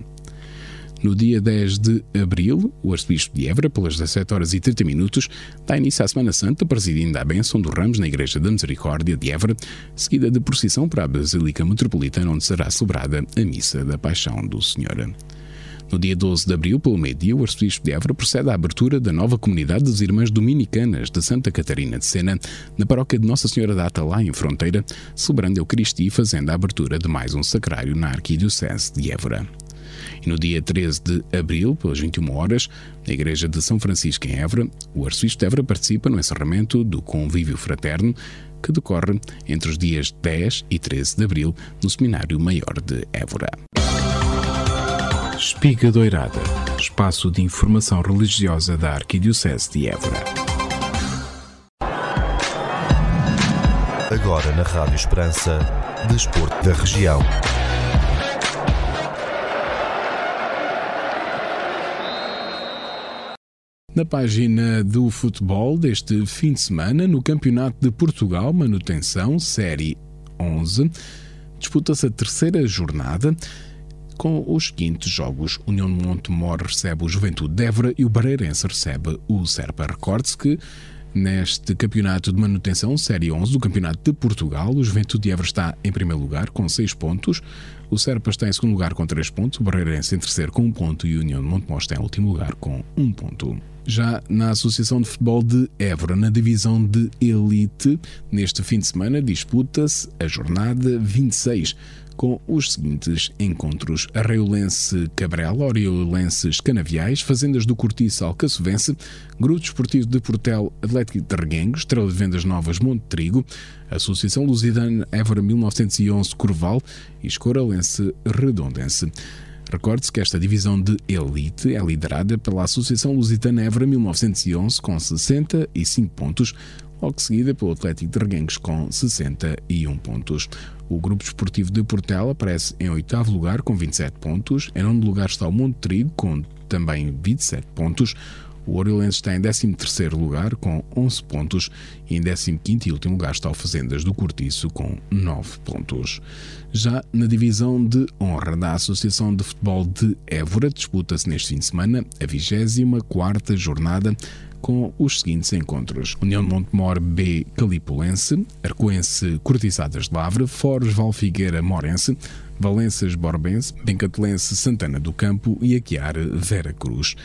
No dia 10 de abril, o arcebispo de Évora, pelas 17 horas e 30 minutos, dá início à Semana Santa, presidindo a bênção dos ramos na Igreja da Misericórdia de Évora, seguida de procissão para a Basílica Metropolitana, onde será celebrada a Missa da Paixão do Senhor. No dia 12 de abril, pelo meio-dia, o arcebispo de Évora procede à abertura da nova comunidade das Irmãs Dominicanas de Santa Catarina de Sena, na paróquia de Nossa Senhora da lá em Fronteira, celebrando a Eucaristia e fazendo a abertura de mais um sacrário na Arquidiocese de Évora. E no dia 13 de abril, pelas 21 horas, na Igreja de São Francisco em Évora, o arcebispo de Évora participa no encerramento do Convívio Fraterno, que decorre entre os dias 10 e 13 de abril no Seminário Maior de Évora. Espiga Doirada, espaço de informação religiosa da Arquidiocese de Évora. Agora na Rádio Esperança, Desporto da Região. Na página do futebol deste fim de semana, no Campeonato de Portugal, manutenção, Série 11, disputa-se a terceira jornada com os seguintes jogos. União de Montemor recebe o Juventude de Évora e o Barreirense recebe o Serpa. Recorde-se que neste campeonato de manutenção, Série 11 do Campeonato de Portugal, o Juventude de Évora está em primeiro lugar com 6 pontos, o Serpa está em segundo lugar com 3 pontos, o Barreirense em terceiro com 1 um ponto. E o União de Montemor está em último lugar com 1 um ponto. Já na Associação de Futebol de Évora, na divisão de Elite, neste fim de semana disputa-se a jornada 26 com os seguintes encontros: Arreiolense Cabrela, Oriolenses Canaviais, Fazendas do Cortiço Alcaçovense, Grupo Esportivo de Portel Atlético de Reguengo, Estrela de Vendas Novas Monte Trigo, Associação Lusitana Évora 1911 Curval e Escoralense Redondense. Recorde-se que esta divisão de elite é liderada pela Associação Lusitana Évora 1911 com 65 pontos, logo seguida pelo Atlético de Reguengos com 61 pontos. O Grupo Esportivo de Portela aparece em oitavo lugar com 27 pontos. Em nono lugar está o Monte Trigo com também 27 pontos. O Oriolense está em 13 lugar com 11 pontos e em 15 e último lugar está o Fazendas do Cortiço com 9 pontos. Já na divisão de honra da Associação de Futebol de Évora disputa-se neste fim de semana a 24ª jornada com os seguintes encontros: União de Montemor B Calipulense, Arcoense Cortiçadas de Lavra, Foros Valfigueira Morense, Valenças Borbense, Bencatelense Santana do Campo e Aquiar Vera Cruz.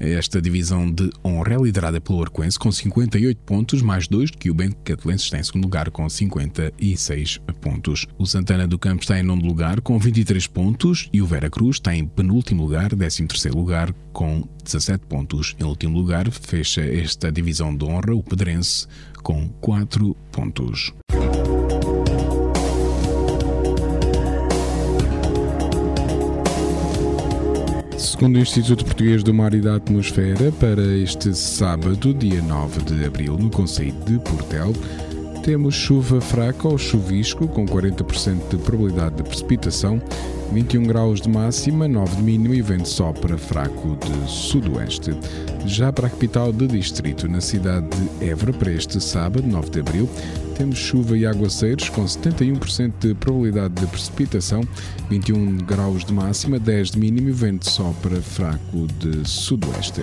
Esta divisão de honra é liderada pelo Arcoense com 58 pontos, mais dois do que o Bencatelense está em segundo lugar com 56 pontos. O Santana do Campo está em nono lugar com 23 pontos e o Vera Cruz está em penúltimo lugar, 13 terceiro lugar com 17 pontos. Em último lugar, fecha esta divisão de honra o Pedrense com 4 pontos. Segundo o Instituto Português do Mar e da Atmosfera, para este sábado, dia 9 de abril, no Conselho de Portel, temos chuva fraca ou chuvisco, com 40% de probabilidade de precipitação, 21 graus de máxima, 9 de mínimo e vento sopra fraco de sudoeste. Já para a capital do distrito, na cidade de Évora, para este sábado, 9 de abril, temos chuva e aguaceiros com 71% de probabilidade de precipitação, 21 graus de máxima, 10 de mínimo e vento sopra fraco de sudoeste.